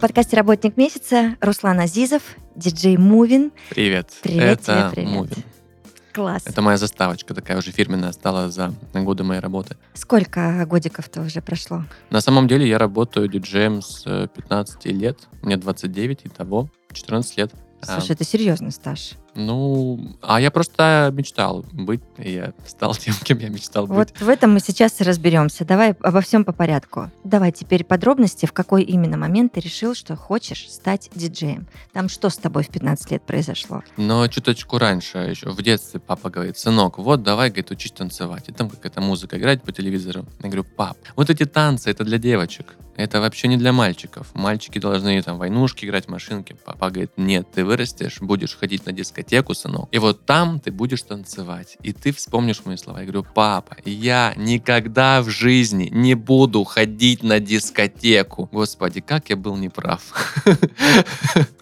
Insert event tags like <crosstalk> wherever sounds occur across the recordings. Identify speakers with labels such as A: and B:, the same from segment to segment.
A: Подкасте «Работник месяца» Руслан Азизов, диджей Мувин.
B: Привет.
A: Привет
B: Это
A: тебе, привет.
B: Мувин.
A: Класс.
B: Это моя заставочка такая уже фирменная стала за годы моей работы.
A: Сколько годиков-то уже прошло?
B: На самом деле я работаю диджеем с э, 15 лет. Мне 29, и того 14 лет. А,
A: Слушай, это серьезный стаж.
B: Ну, а я просто мечтал быть, и я стал <laughs> тем, кем я мечтал быть.
A: Вот в этом мы сейчас и разберемся. Давай обо всем по порядку. Давай теперь подробности, в какой именно момент ты решил, что хочешь стать диджеем. Там что с тобой в 15 лет произошло?
B: Но чуточку раньше, еще в детстве, папа говорит, сынок, вот давай, говорит, учись танцевать. И там какая-то музыка играет по телевизору. Я говорю, пап, вот эти танцы, это для девочек. Это вообще не для мальчиков. Мальчики должны там войнушки играть, машинки. Папа говорит, нет, ты вырастешь, будешь ходить на дискотеку, сынок. И вот там ты будешь танцевать. И ты вспомнишь мои слова. Я говорю, папа, я никогда в жизни не буду ходить на дискотеку. Господи, как я был неправ. <laughs>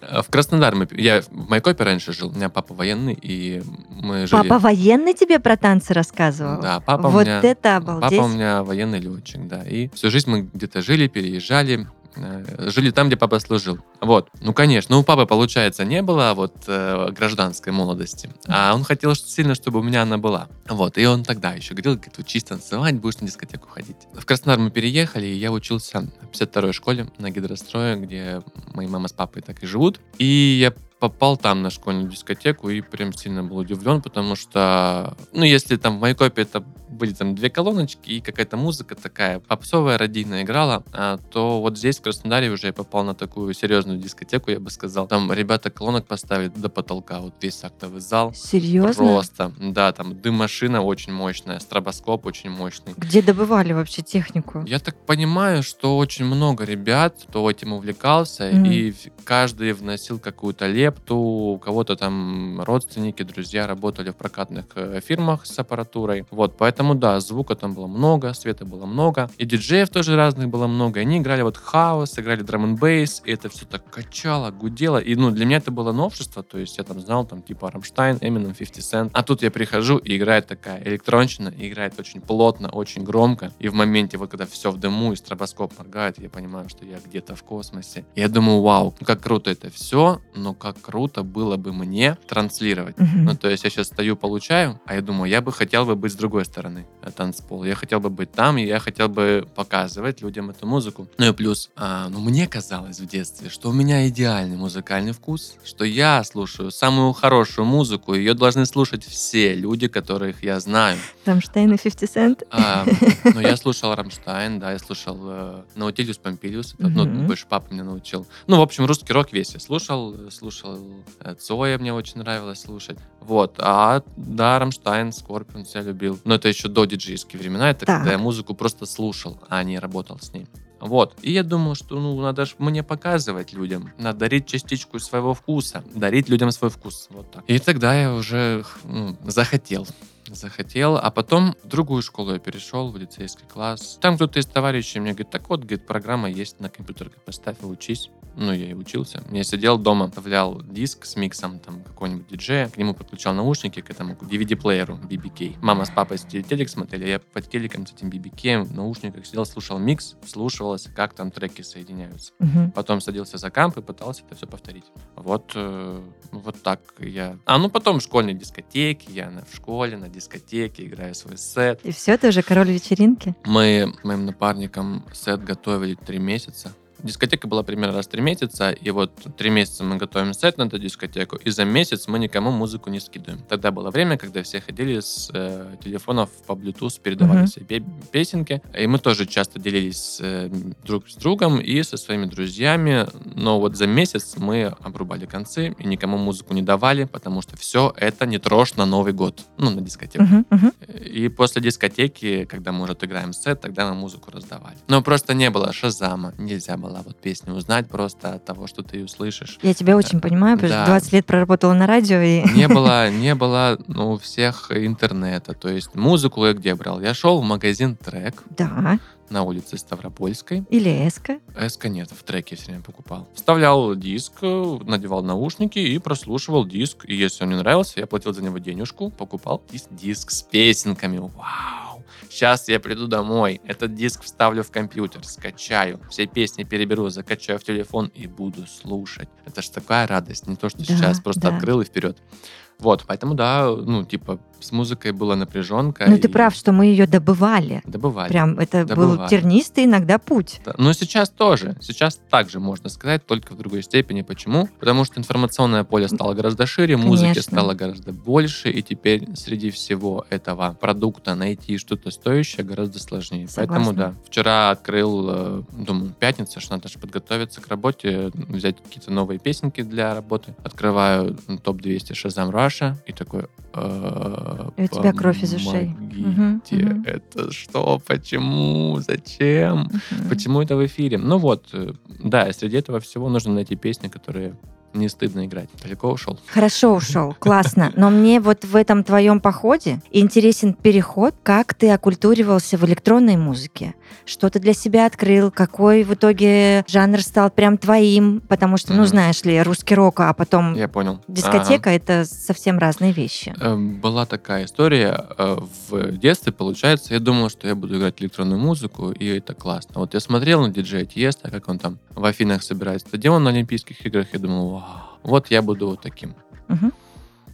B: В Краснодар мы... Я в Майкопе раньше жил. У меня папа военный, и мы жили...
A: Папа военный тебе про танцы рассказывал?
B: Да, папа у
A: вот
B: меня...
A: это обалдеть.
B: Папа у меня военный летчик, да. И всю жизнь мы где-то жили, переезжали, жили там, где папа служил. Вот. Ну, конечно, у папы, получается, не было вот э, гражданской молодости. А он хотел ш- сильно, чтобы у меня она была. Вот. И он тогда еще говорил, говорит, учись танцевать, будешь на дискотеку ходить. В Краснодар мы переехали, и я учился в 52-й школе на гидрострое, где мои мама с папой так и живут. И я попал там на школьную дискотеку и прям сильно был удивлен, потому что, ну, если там в Майкопе это были там две колоночки и какая-то музыка такая попсовая, радийная играла, а, то вот здесь, в Краснодаре, уже я попал на такую серьезную дискотеку, я бы сказал. Там ребята колонок поставили до потолка, вот весь актовый зал.
A: Серьезно?
B: Просто, да, там дым-машина очень мощная, стробоскоп очень мощный.
A: Где добывали вообще технику?
B: Я так понимаю, что очень много ребят, кто этим увлекался,
A: Мгм.
B: и каждый вносил какую-то лепту, у кого-то там родственники, друзья работали в прокатных э, фирмах с аппаратурой. Вот, поэтому да, звука там было много, света было много, и диджеев тоже разных было много, и они играли вот хаос, играли драм н бейс, и это все так качало, гудело, и ну для меня это было новшество, то есть я там знал там типа Рамштайн, Eminem, 50 Cent, а тут я прихожу и играет такая электронщина, и играет очень плотно, очень громко, и в моменте вот когда все в дыму и стробоскоп моргает, я понимаю, что я где-то в космосе. И я думаю, вау, как круто это все, но как круто было бы мне транслировать.
A: Мгм.
B: Ну, то есть я сейчас стою, получаю, а я думаю, я бы хотел бы быть с другой стороны э, танцпола. Я хотел бы быть там, и я хотел бы показывать людям эту музыку. Ну и плюс, а, ну мне казалось в детстве, что у меня идеальный музыкальный вкус, что я слушаю самую хорошую музыку, ее должны слушать все люди, которых я знаю.
A: Рамштайн и 50 Cent?
B: А, ну, я слушал Рамштайн, да, я слушал э, Наутилиус Помпилиус, это, ну, больше папа меня научил. Ну, в общем, русский рок весь я слушал, э, слушал э, Цоя, мне очень нравилось слушать. Вот, а, да, Рамштайн, Скорпион я любил. Но это еще до диджейские времена, это
A: Так.
B: когда я музыку просто слушал, а не работал с ней. Вот. И я думал, что ну надо ж мне показывать людям. Надо дарить частичку своего вкуса. Дарить людям свой вкус. Вот так. И тогда я уже ну, захотел. Захотел, а потом в другую школу я перешел, в лицейский класс. Там кто-то из товарищей мне говорит, так вот, говорит, программа есть на компьютер, поставь и учись. Ну, я и учился. Я сидел дома, вставлял диск с миксом там какого-нибудь диджея, к нему подключал наушники, к этому DVD-плееру BBK. Мама с папой телек смотрели, я под телеком с этим BBK в наушниках сидел, слушал микс, вслушивался, как там треки соединяются.
A: Мгм.
B: Потом садился за камп и пытался это все повторить. Вот, э, вот так я... А, ну потом школьные дискотеки, я на- в школе, на дискотеке играю свой сет.
A: И все, ты уже король вечеринки?
B: Мы с моим напарником сет готовили три месяца. Дискотека была примерно раз в три месяца, и вот три месяца мы готовим сет на эту дискотеку, и за месяц мы никому музыку не скидываем. Тогда было время, когда все ходили с э, телефонов по Bluetooth, передавали
A: Мгм.
B: себе пе- песенки, и мы тоже часто делились э, друг с другом и со своими друзьями, но вот за месяц мы обрубали концы и никому музыку не давали, потому что все это не трожь на Новый год, ну, на дискотеку.
A: Мгм, мгм.
B: И после дискотеки, когда мы уже отыграем сет, тогда мы музыку раздавали. Но просто не было шазама, нельзя было была вот песня узнать просто от того, что ты ее слышишь.
A: Я тебя очень понимаю, потому
B: Да.
A: что 20 лет проработала на радио, и <laughs>
B: Не было, <laughs> не было ну, у всех интернета. То есть музыку я где брал? Я шел в магазин Трек
A: да,
B: на улице Ставропольской.
A: или эска.
B: СК нет, в треке все время покупал. Вставлял диск, э, надевал наушники и прослушивал диск. И если он мне нравился, я платил за него денежку, покупал дис- диск с песенками. Вау! Сейчас я приду домой, этот диск вставлю в компьютер, скачаю, все песни переберу, закачаю в телефон и буду слушать. Это ж такая радость, не то, что
A: Да,
B: сейчас просто
A: да.
B: открыл и вперед. Вот, поэтому да, ну, типа, с музыкой была напряженка.
A: Ну, ты
B: и
A: прав, что мы ее добывали.
B: Добывали.
A: Прям это был
B: Добывали.
A: тернистый иногда путь.
B: Да, Но сейчас тоже. Сейчас также можно сказать, только в другой степени. Почему? Потому что информационное поле стало гораздо шире, музыки
A: Конечно.
B: стало гораздо больше, и теперь среди всего этого продукта найти что-то стоящее гораздо сложнее. Поэтому
A: Согласна.
B: да. Вчера открыл, э, думаю, пятница, что надо же подготовиться к работе, взять какие-то новые песенки для работы. Открываю топ-200 Shazam Russia и такой... э,
A: И у тебя кровь из ушей.
B: Это что? Почему? Зачем? Почему это в эфире? Ну вот, э, да, среди этого всего нужно найти песни, которые не стыдно играть. Далеко ушел.
A: Хорошо ушел, классно. Но мне вот в этом твоем походе интересен переход, как ты окультуривался в электронной музыке. Что ты для себя открыл, какой в итоге жанр стал прям твоим, потому что, ну, знаешь ли, русский рок, а потом
B: Я понял.
A: дискотека — это совсем разные вещи.
B: Э, Была такая история э, в детстве, получается, я думал, что я буду играть электронную музыку, и это классно. Вот я смотрел на диджея Тиеста, как он там в Афинах собирает стадион на Олимпийских играх, я думал, вау, вот я буду вот таким.
A: Мгм.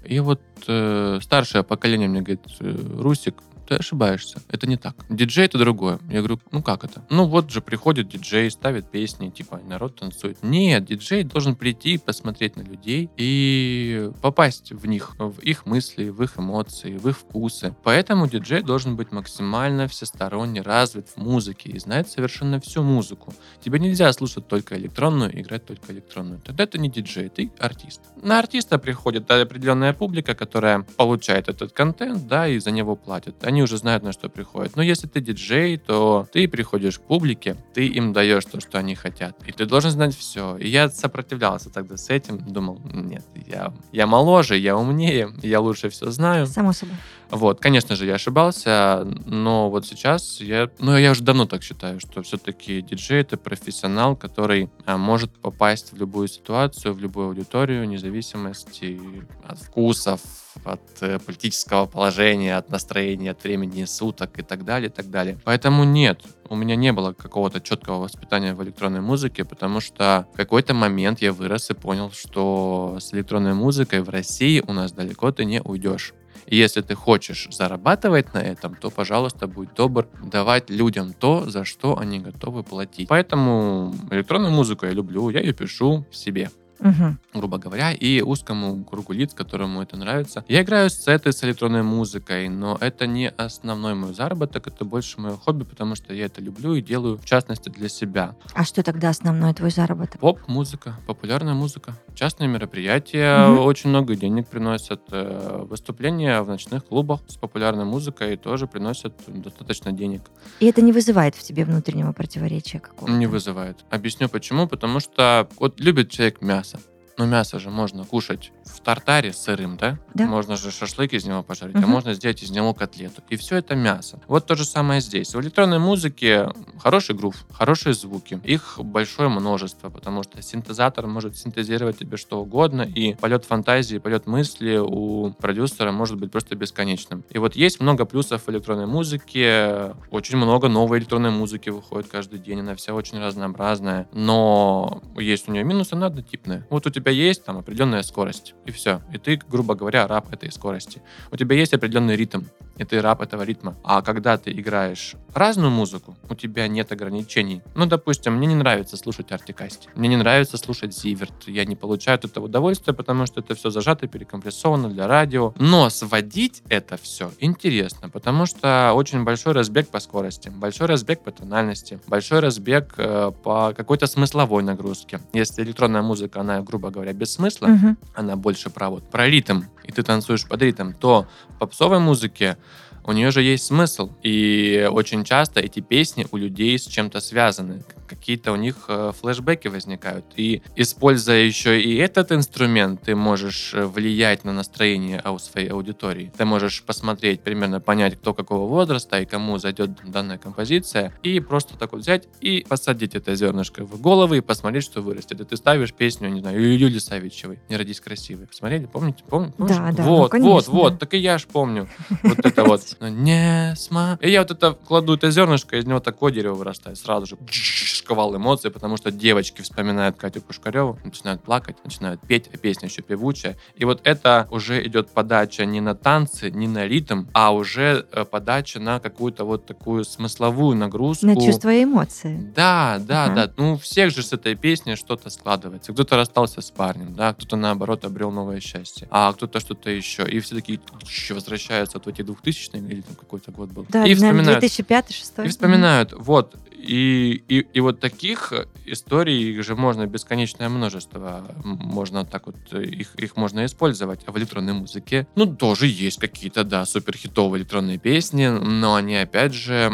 B: И вот э, старшее поколение мне говорит, э, Русик, ты ошибаешься. Это не так. Диджей это другое. Я говорю, ну как это? Ну вот же приходит диджей, ставит песни, типа народ танцует. Нет, диджей должен прийти, посмотреть на людей и попасть в них, в их мысли, в их эмоции, в их вкусы. Поэтому диджей должен быть максимально всесторонне развит в музыке и знать совершенно всю музыку. Тебе нельзя слушать только электронную, играть только электронную. Тогда ты не диджей, ты артист. На артиста приходит определенная публика, которая получает этот контент, да, и за него платят. Они уже знают, на что приходят. Но если ты диджей, то ты приходишь к публике, ты им даешь то, что они хотят. И ты должен знать все. И я сопротивлялся тогда с этим. Думал, нет, я, я моложе, я умнее, я лучше все знаю.
A: Само собой.
B: Вот, конечно же, я ошибался, но вот сейчас я, ну, я уже давно так считаю, что все-таки диджей это профессионал, который а, может попасть в любую ситуацию, в любую аудиторию, вне зависимости от вкусов, от э, политического положения, от настроения, от времени суток и так далее, и так далее. Поэтому нет, у меня не было какого-то четкого воспитания в электронной музыке, потому что в какой-то момент я вырос и понял, что с электронной музыкой в России у нас далеко ты не уйдешь. Если ты хочешь зарабатывать на этом, то, пожалуйста, будь добр давать людям то, за что они готовы платить. Поэтому электронную музыку я люблю, я ее пишу себе
A: Мгм.
B: грубо говоря, и узкому кругу лиц, которому это нравится. Я играю сеты с электронной музыкой, но это не основной мой заработок, это больше мое хобби, потому что я это люблю и делаю, в частности, для себя.
A: А что тогда основной твой заработок?
B: Поп-музыка, популярная музыка, частные мероприятия,
A: Мгм.
B: очень много денег приносят. э, Выступления в ночных клубах с популярной музыкой тоже приносят достаточно денег.
A: И это не вызывает в тебе внутреннего противоречия какого-то?
B: Не вызывает. Объясню почему. Потому что вот любит человек мясо. Но мясо же можно кушать в тартаре сырым, да?
A: Да.
B: Можно же шашлык из него пожарить, а
A: Мгм.
B: можно сделать из него котлету. И все это мясо. Вот то же самое здесь. В электронной музыке хороший грув, хорошие звуки. Их большое множество, потому что синтезатор может синтезировать тебе что угодно, и полет фантазии, полет мысли у продюсера может быть просто бесконечным. И вот есть много плюсов в электронной музыке, очень много новой электронной музыки выходит каждый день, она вся очень разнообразная, но есть у нее минусы, она однотипная. Вот у тебя есть там определенная скорость, и все. И ты, грубо говоря, раб этой скорости. У тебя есть определенный ритм, и ты раб этого ритма. А когда ты играешь разную музыку, у тебя нет ограничений. Ну, допустим, мне не нравится слушать Артикасти, мне не нравится слушать Зиверт, я не получаю от этого удовольствия, потому что это все зажато, перекомпрессовано для радио. Но сводить это все интересно, потому что очень большой разбег по скорости, большой разбег по тональности, большой разбег э, по какой-то смысловой нагрузке. Если электронная музыка, она, грубо говоря, без смысла,
A: Мгм.
B: она больше про вот про ритм, и ты танцуешь под ритм, то в попсовой музыке у нее же есть смысл. И очень часто эти песни у людей с чем-то связаны. какие-то у них э, флешбеки возникают. И используя еще и этот инструмент, ты можешь э, влиять на настроение у своей аудитории. Ты можешь посмотреть, примерно понять, кто какого возраста и кому зайдет данная композиция, и просто так вот взять и посадить это зернышко в головы и посмотреть, что вырастет. И ты ставишь песню, не знаю, Юли Савичевой «Не родись красивой». Посмотрели? Помните? Помните?
A: Да, да, ну,
B: Вот, вот,
A: конечно.
B: вот. Так и я ж помню. Вот это вот. Ну, Не сма... И я вот это кладу это зернышко, из него такое дерево вырастает. Сразу же шквал эмоций, потому что девочки вспоминают Катю Пушкареву, начинают плакать, начинают петь, а песня еще певучая. И вот это уже идет подача не на танцы, не на ритм, а уже э, подача на какую-то вот такую смысловую нагрузку.
A: На чувства и эмоции.
B: Да, да,
A: Ага.
B: да. Ну, у всех же с этой песней что-то складывается. Кто-то расстался с парнем, да, кто-то, наоборот, обрел новое счастье, а кто-то что-то еще. И все такие тш, возвращаются вот в эти 2000 или там какой-то год был.
A: Да,
B: и вспоминают.
A: 2005-2006.
B: И вспоминают, вот, и, и, и вот таких историй их же можно бесконечное множество. Можно так вот, э, их, их можно использовать. А в электронной музыке, ну, тоже есть какие-то, да, суперхитовые электронные песни, но они, опять же,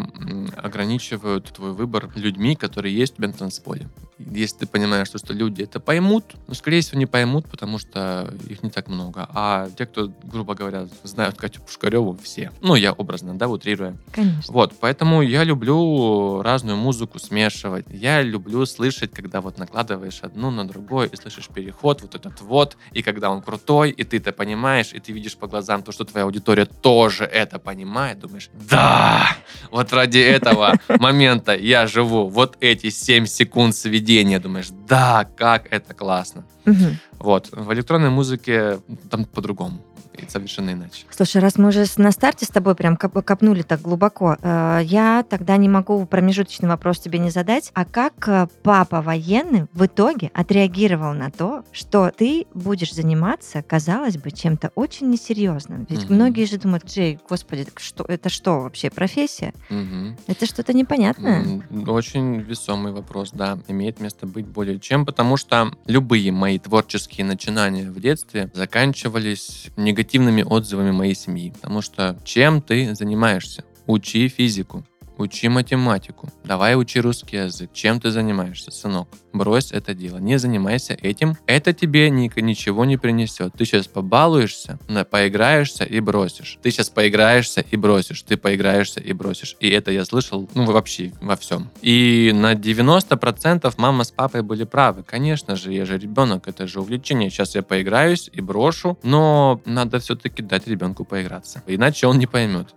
B: ограничивают твой выбор людьми, которые есть на танцполе. Если ты понимаешь, что, что люди это поймут, ну, скорее всего, не поймут, потому что их не так много. А те, кто, грубо говоря, знают Катю Пушкареву, все. Ну, я образно, да, утрируя.
A: Конечно.
B: Вот, поэтому я люблю разную музыку смешивать. Я люблю слышать, когда вот накладываешь одну на другую и слышишь переход, вот этот вот, и когда он крутой, и ты это понимаешь, и ты видишь по глазам то, что твоя аудитория тоже это понимает, думаешь, да, вот ради этого момента я живу, вот эти 7 секунд сведения, думаешь, да, как это классно.
A: Мгм.
B: Вот, в электронной музыке там по-другому, и совершенно иначе.
A: Слушай, раз мы уже на старте с тобой прям коп- копнули так глубоко, э, я тогда не могу промежуточный вопрос тебе не задать. А как э, папа военный в итоге отреагировал на то, что ты будешь заниматься, казалось бы, чем-то очень несерьезным? Ведь
B: Мгм.
A: многие же думают, Джей, господи, что, это что вообще, профессия?
B: Мгм.
A: Это что-то непонятное.
B: Очень весомый вопрос, да. Имеет место быть более чем, потому что любые мои творческие начинания в детстве заканчивались негативными отзывами моей семьи. Потому что чем ты занимаешься? Учи физику. Учи математику. Давай учи русский язык. Чем ты занимаешься, сынок? Брось это дело. Не занимайся этим. Это тебе ни- ничего не принесет. Ты сейчас побалуешься, поиграешься и бросишь. Ты сейчас поиграешься и бросишь. Ты поиграешься и бросишь. И это я слышал, ну, вообще во всем. И на 90% мама с папой были правы. Конечно же, я же ребенок, это же увлечение. Сейчас я поиграюсь и брошу, но надо все-таки дать ребенку поиграться. Иначе он не поймет.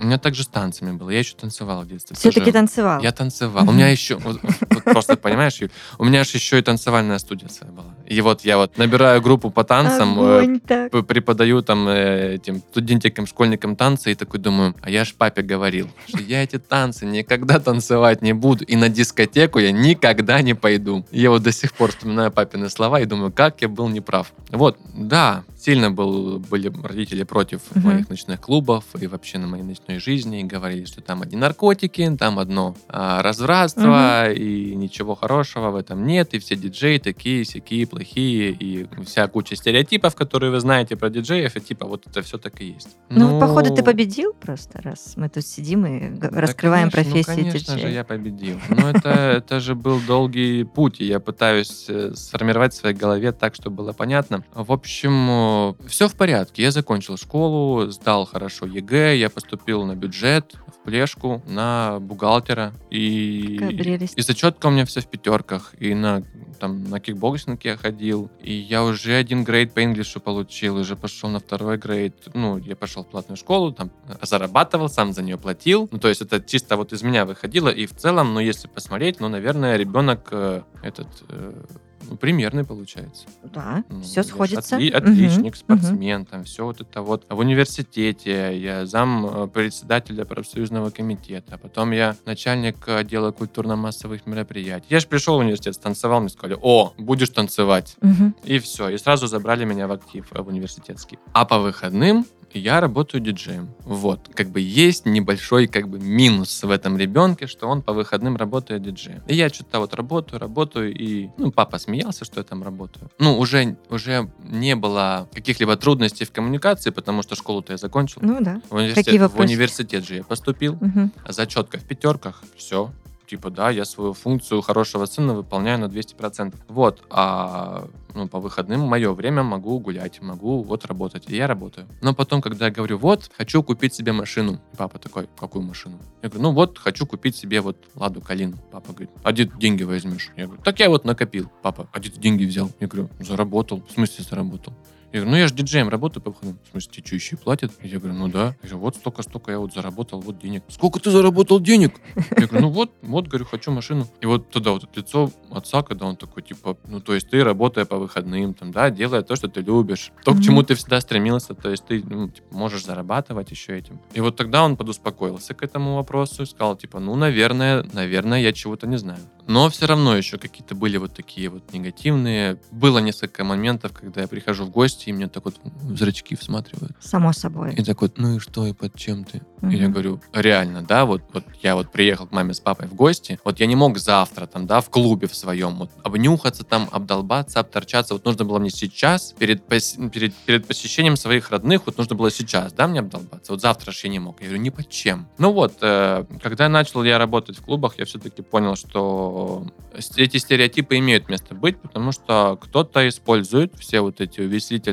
B: У меня также с танцами было. Я еще танцевал в детстве.
A: Все-таки танцевал.
B: Я танцевал. У меня еще, просто понимаешь, у меня же еще и танцевальная студия своя была. И вот я вот набираю группу по танцам, э,
A: Огонь
B: преподаю там э, этим студентикам, школьникам танцы, и такой думаю, а я ж папе говорил, что я эти танцы никогда танцевать не буду, и на дискотеку я никогда не пойду. И я вот до сих пор вспоминаю папины слова и думаю, как я был неправ. Вот, да, сильно был, были родители против
A: Мгм.
B: моих ночных клубов и вообще на моей ночной жизни, и говорили, что там одни наркотики, там одно а, развратство, и ничего хорошего в этом нет, и все диджеи такие, сякие, плохие, и вся куча стереотипов, которые вы знаете про диджеев, и типа вот это все так и есть.
A: Ну, походу, ты победил просто, раз мы тут сидим и г-
B: Да,
A: раскрываем
B: конечно,
A: профессию
B: Ну, конечно же,
A: диджея.
B: я победил. Но это, это же был долгий путь, и я пытаюсь э, сформировать в своей голове так, чтобы было понятно. В общем, все в порядке. Я закончил школу, сдал хорошо ЕГЭ, я поступил на бюджет, в плешку, на бухгалтера. И, и зачетка у меня все в пятерках. И на, там, на кикбоксинг я ходил. И я уже один grade по English у получил, уже пошел на второй grade. Ну, я пошел в платную школу, там зарабатывал, сам за нее платил. Ну, то есть это чисто вот из меня выходило. И в целом, ну, если посмотреть, ну, наверное, ребенок э, этот... э, ну, примерный получается.
A: Да,
B: Ну,
A: все сходится.
B: отли- отличник,
A: мгм.
B: спортсмен, там все вот это вот. В университете я зам э, председателя профсоюзного комитета. Потом я начальник отдела культурно-массовых мероприятий. Я же пришел в университет, станцевал, мне сказали, о, будешь танцевать.
A: Мгм.
B: И все. И сразу забрали меня в актив э, в университетский. А по выходным я работаю диджеем. Вот. Как бы есть небольшой как бы минус в этом ребенке, что он по выходным работает диджеем. И я что-то вот работаю, работаю, и ну, папа смеялся, что я там работаю. Ну, уже, уже не было каких-либо трудностей в коммуникации, потому что школу-то я закончил.
A: Ну да.
B: В университет,
A: Какие
B: в университет же я поступил.
A: Мгм.
B: Зачетка в пятерках. Все. Типа, да, я свою функцию хорошего сына выполняю на 200%. Вот, а ну, по выходным мое время могу гулять, могу вот работать. И я работаю. Но потом, когда я говорю, вот, хочу купить себе машину. Папа такой, какую машину? Я говорю, ну вот, хочу купить себе вот Ладу Калину. Папа говорит, а где деньги возьмешь? Я говорю, так я вот накопил. Папа, а где ты деньги взял? Я говорю, заработал. В смысле заработал? Я говорю, ну я же диджеем работаю по выходным. В смысле, тебе что, еще и платят? Я говорю, ну да. Я говорю, вот столько-столько я вот заработал, вот денег. Сколько ты заработал денег? Я говорю, ну вот, вот, говорю, хочу машину. И вот тогда вот это лицо отца, когда он такой, типа, ну то есть ты, работая по выходным, там, да, делая то, что ты любишь, то, к чему ты всегда стремился, то есть ты ну, типа, можешь зарабатывать еще этим. И вот тогда он подуспокоился к этому вопросу и сказал, типа, ну, наверное, наверное, я чего-то не знаю. Но все равно еще какие-то были вот такие вот негативные. Было несколько моментов, когда я прихожу в гости, и мне так вот в зрачки всматривают.
A: Само собой.
B: И так вот, ну и что, и под чем ты?
A: Мгм.
B: И я говорю, реально, да, вот, вот я вот приехал к маме с папой в гости, вот я не мог завтра там, да, в клубе в своем вот обнюхаться там, обдолбаться, обторчаться. Вот нужно было мне сейчас, перед, пос- перед, перед посещением своих родных, вот нужно было сейчас, да, мне обдолбаться. Вот завтра же я не мог. Я говорю, ни под чем. Ну вот, э, когда начал я работать в клубах, я все-таки понял, что эти стереотипы имеют место быть, потому что кто-то использует все вот эти увеселительные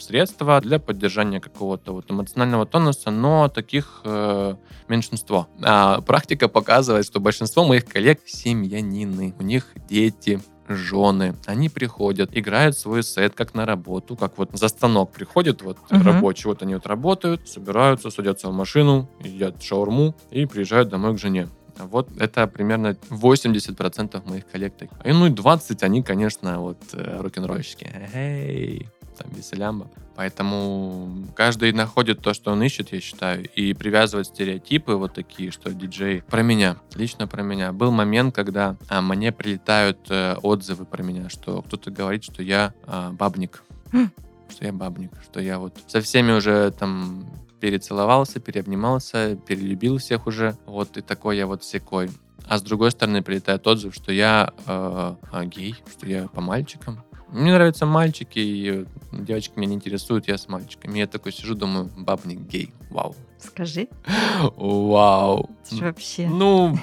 B: средства для поддержания какого-то вот эмоционального тонуса, но таких э, меньшинство. А практика показывает, что большинство моих коллег семьянины, у них дети, жены, они приходят, играют свой сет как на работу, как вот за станок приходят вот
A: Мгм.
B: рабочие, вот они вот работают, собираются, садятся в машину, едят шаурму и приезжают домой к жене. Вот это примерно 80% моих коллег. И ну и 20 они, конечно, вот э, рок-н-ролльщики. Эй, там веселямба. Поэтому каждый находит то, что он ищет, я считаю, и привязывать стереотипы вот такие, что диджей про меня, лично про меня. Был момент, когда а, мне прилетают э, отзывы про меня, что кто-то говорит, что я а, бабник, <gasps> что я бабник, что я вот со всеми уже там перецеловался, переобнимался, перелюбил всех уже, вот и такой я вот секой. А с другой стороны прилетает отзыв, что я э, а, гей, что я по мальчикам. Мне нравятся мальчики, и девочки меня не интересуют, я с мальчиками. Я такой сижу, думаю, бабник гей. Вау.
A: Скажи,
B: Вау.
A: это вообще...
B: Ну,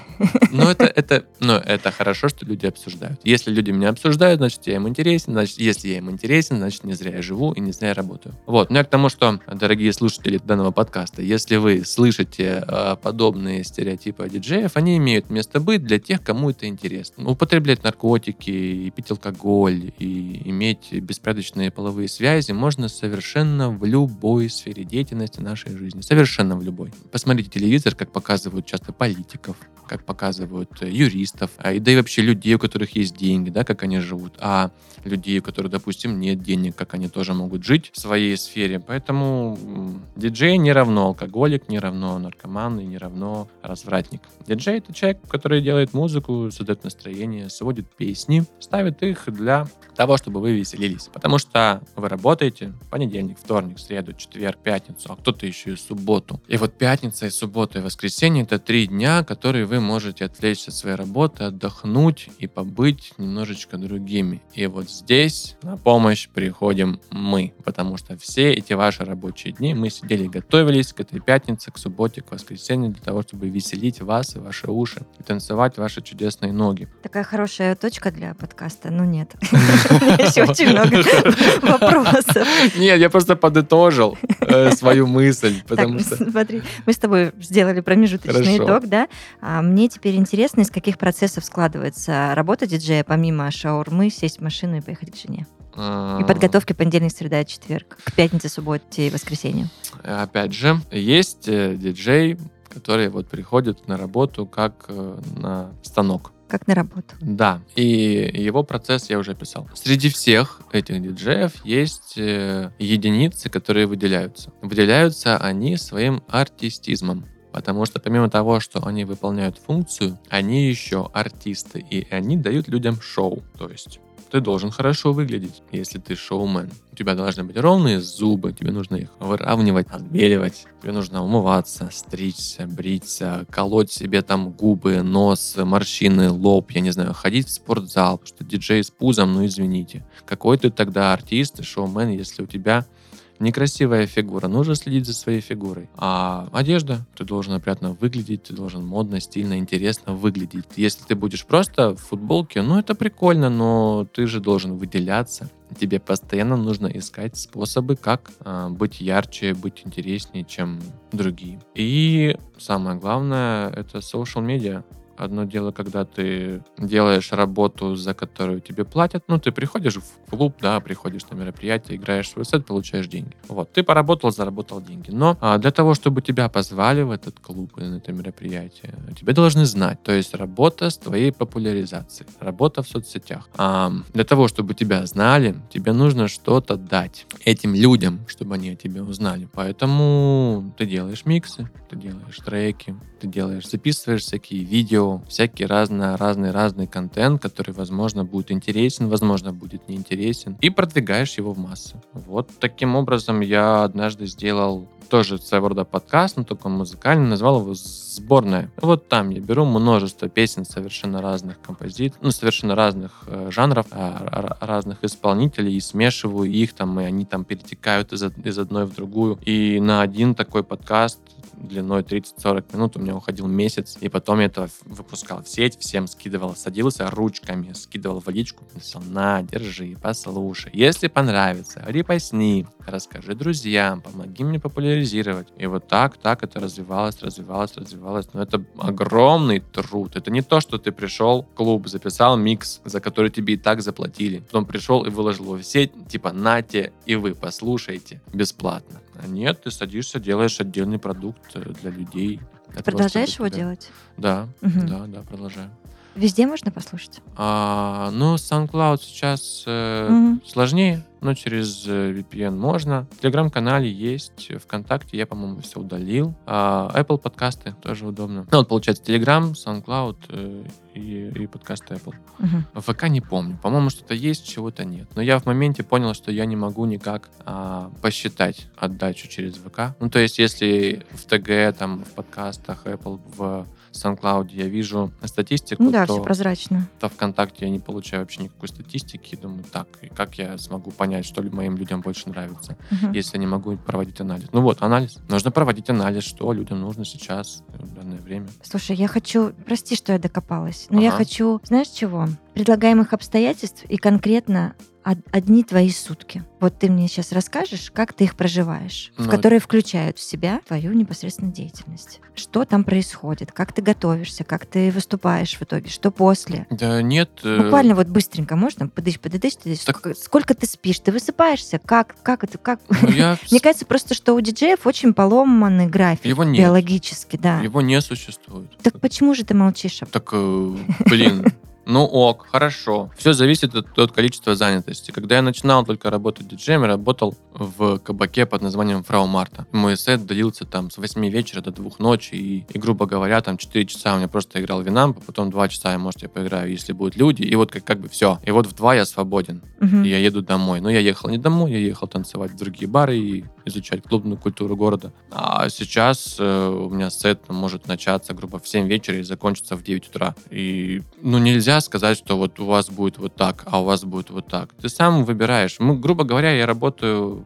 B: ну это, это, ну, это хорошо, что люди обсуждают. Если люди меня обсуждают, значит, я им интересен. Значит, если я им интересен, значит, не зря я живу и не зря я работаю. Вот. Ну, я к тому, что, дорогие слушатели данного подкаста, если вы слышите э, подобные стереотипы о диджеев, они имеют место быть для тех, кому это интересно. Употреблять наркотики, и пить алкоголь, и иметь беспорядочные половые связи можно совершенно в любой сфере деятельности нашей жизни. Совершенно в любой. Посмотрите телевизор, как показывают часто политиков, как показывают э, юристов, а, да и вообще людей, у которых есть деньги, да, как они живут, а людей, у которых, допустим, нет денег, как они тоже могут жить в своей сфере. Поэтому диджей не равно алкоголик, не равно наркоман и не равно развратник. Диджей — это человек, который делает музыку, создает настроение, сводит песни, ставит их для того, чтобы вы веселились. Потому что вы работаете понедельник, вторник, среду, четверг, пятницу, а кто-то еще и субботу. И вот пятница и суббота и воскресенье — это три дня, которые вы можете отвлечься от своей работы, отдохнуть и побыть немножечко другими. И вот здесь на помощь приходим мы, потому что все эти ваши рабочие дни мы сидели и готовились к этой пятнице, к субботе, к воскресенью для того, чтобы веселить вас и ваши уши и танцевать ваши чудесные ноги.
A: Такая хорошая точка для подкаста, но нет. <laughs> Еще очень много вопросов.
B: Нет, я просто подытожил э, свою мысль, потому что...
A: смотри, мы с тобой сделали промежуточный итог, да? А мне теперь интересно, из каких процессов складывается работа диджея, помимо шаурмы, сесть в машину и поехать к жене.
B: а,
A: И подготовки понедельник, среда, четверг, к пятнице, субботе и воскресенью.
B: Опять же, есть э, диджей, который вот приходит на работу как э, на станок.
A: Как на работу.
B: Да, и его процесс я уже описал. Среди всех этих диджеев есть э, единицы, которые выделяются. Выделяются они своим артистизмом. Потому что помимо того, что они выполняют функцию, они еще артисты, и они дают людям шоу. То есть ты должен хорошо выглядеть, если ты шоумен. У тебя должны быть ровные зубы, тебе нужно их выравнивать, отбеливать. Тебе нужно умываться, стричься, бриться, колоть себе там губы, нос, морщины, лоб, я не знаю, ходить в спортзал, потому что диджей с пузом, ну извините. Какой ты тогда артист и шоумен, если у тебя Некрасивая фигура, нужно следить за своей фигурой. А одежда, ты должен опрятно выглядеть, ты должен модно, стильно, интересно выглядеть. Если ты будешь просто в футболке, ну это прикольно, но ты же должен выделяться. Тебе постоянно нужно искать способы, как э, быть ярче, быть интереснее, чем другие. И самое главное, это social media. Одно дело, когда ты делаешь работу, за которую тебе платят. Ну, ты приходишь в клуб, да, приходишь на мероприятие, играешь свой сет, получаешь деньги. Вот, ты поработал, заработал деньги. Но а, для того, чтобы тебя позвали в этот клуб и на это мероприятие, тебе должны знать. То есть работа с твоей популяризацией, работа в соцсетях. А, для того, чтобы тебя знали, тебе нужно что-то дать этим людям, чтобы они о тебе узнали. Поэтому ты делаешь миксы, ты делаешь треки, ты делаешь, записываешь всякие видео, всякий разный, разный, разный контент, который, возможно, будет интересен, возможно, будет неинтересен, и продвигаешь его в массы. Вот таким образом я однажды сделал тоже своего рода подкаст, но только музыкальный, назвал его «Сборная». Вот там я беру множество песен совершенно разных композиций, ну, совершенно разных э, жанров, э, разных исполнителей, и смешиваю их там, и они там перетекают из, из одной в другую. И на один такой подкаст длиной 30-40 минут у меня уходил месяц, и потом я это выпускал в сеть, всем скидывал, садился ручками, скидывал в личку, писал, на, держи, послушай. Если понравится, репостни, расскажи друзьям, помоги мне популяризировать. И вот так, так это развивалось, развивалось, развивалось. Но это огромный труд. Это не то, что ты пришел в клуб, записал микс, за который тебе и так заплатили. Потом пришел и выложил его в сеть, типа, нате, и вы послушайте бесплатно. А нет, ты садишься, делаешь отдельный продукт э, для людей.
A: Ты продолжаешь его делать?
B: Да, угу. да, да, продолжаю.
A: Везде можно послушать?
B: А, ну, SoundCloud сейчас э, угу. сложнее, но через э, VPN можно. В Телеграм-канале есть, ВКонтакте я, по-моему, все удалил. А, Apple подкасты тоже удобно. Ну, вот, получается, Telegram, SoundCloud э, и, и подкасты Apple. Угу. ВК не помню. По-моему, что-то есть, чего-то нет. Но я в моменте понял, что я не могу никак а, посчитать отдачу через ВК. Ну, то есть, если в ТГ, там, в подкастах Apple, в SoundCloud я вижу статистику,
A: ну, да,
B: то,
A: все прозрачно.
B: то ВКонтакте я не получаю вообще никакой статистики. Думаю, так, и как я смогу понять, что ли моим людям больше нравится, угу. если не могу проводить анализ? Ну вот, анализ. Нужно проводить анализ, что людям нужно сейчас, в данное время.
A: Слушай, я хочу, прости, что я докопалась, но ага. я хочу, знаешь чего? Предлагаемых обстоятельств и конкретно одни твои сутки. Вот ты мне сейчас расскажешь, как ты их проживаешь, ну, в которые включают в себя твою непосредственную деятельность. Что там происходит, как ты готовишься, как ты выступаешь в итоге, что после.
B: Да нет.
A: Э, Буквально вот быстренько можно подышь, подышь. Так... Сколько, сколько ты спишь, ты высыпаешься, как, как это, как? Ну, я... <laughs> Мне кажется просто, что у диджеев очень поломанный график Его нет. биологически, да.
B: Его не существует.
A: Так почему же ты молчишь?
B: Так, э, блин, ну ок, хорошо. Все зависит от, от количества занятости. Когда я начинал только работать диджеем, я работал в кабаке под названием Фрау Марта. Мой сет длился там с 8 вечера до 2 ночи, и, и грубо говоря, там 4 часа у меня просто играл винамп, потом 2 часа я, может, я поиграю, если будут люди, и вот как, как бы все. И вот в 2 я свободен, угу. и я еду домой. Но я ехал не домой, я ехал танцевать в другие бары и изучать клубную культуру города. А сейчас э, у меня сет может начаться, грубо, в 7 вечера и закончиться в 9 утра. И, ну, нельзя сказать, что вот у вас будет вот так, а у вас будет вот так. Ты сам выбираешь. Мы, грубо говоря, я работаю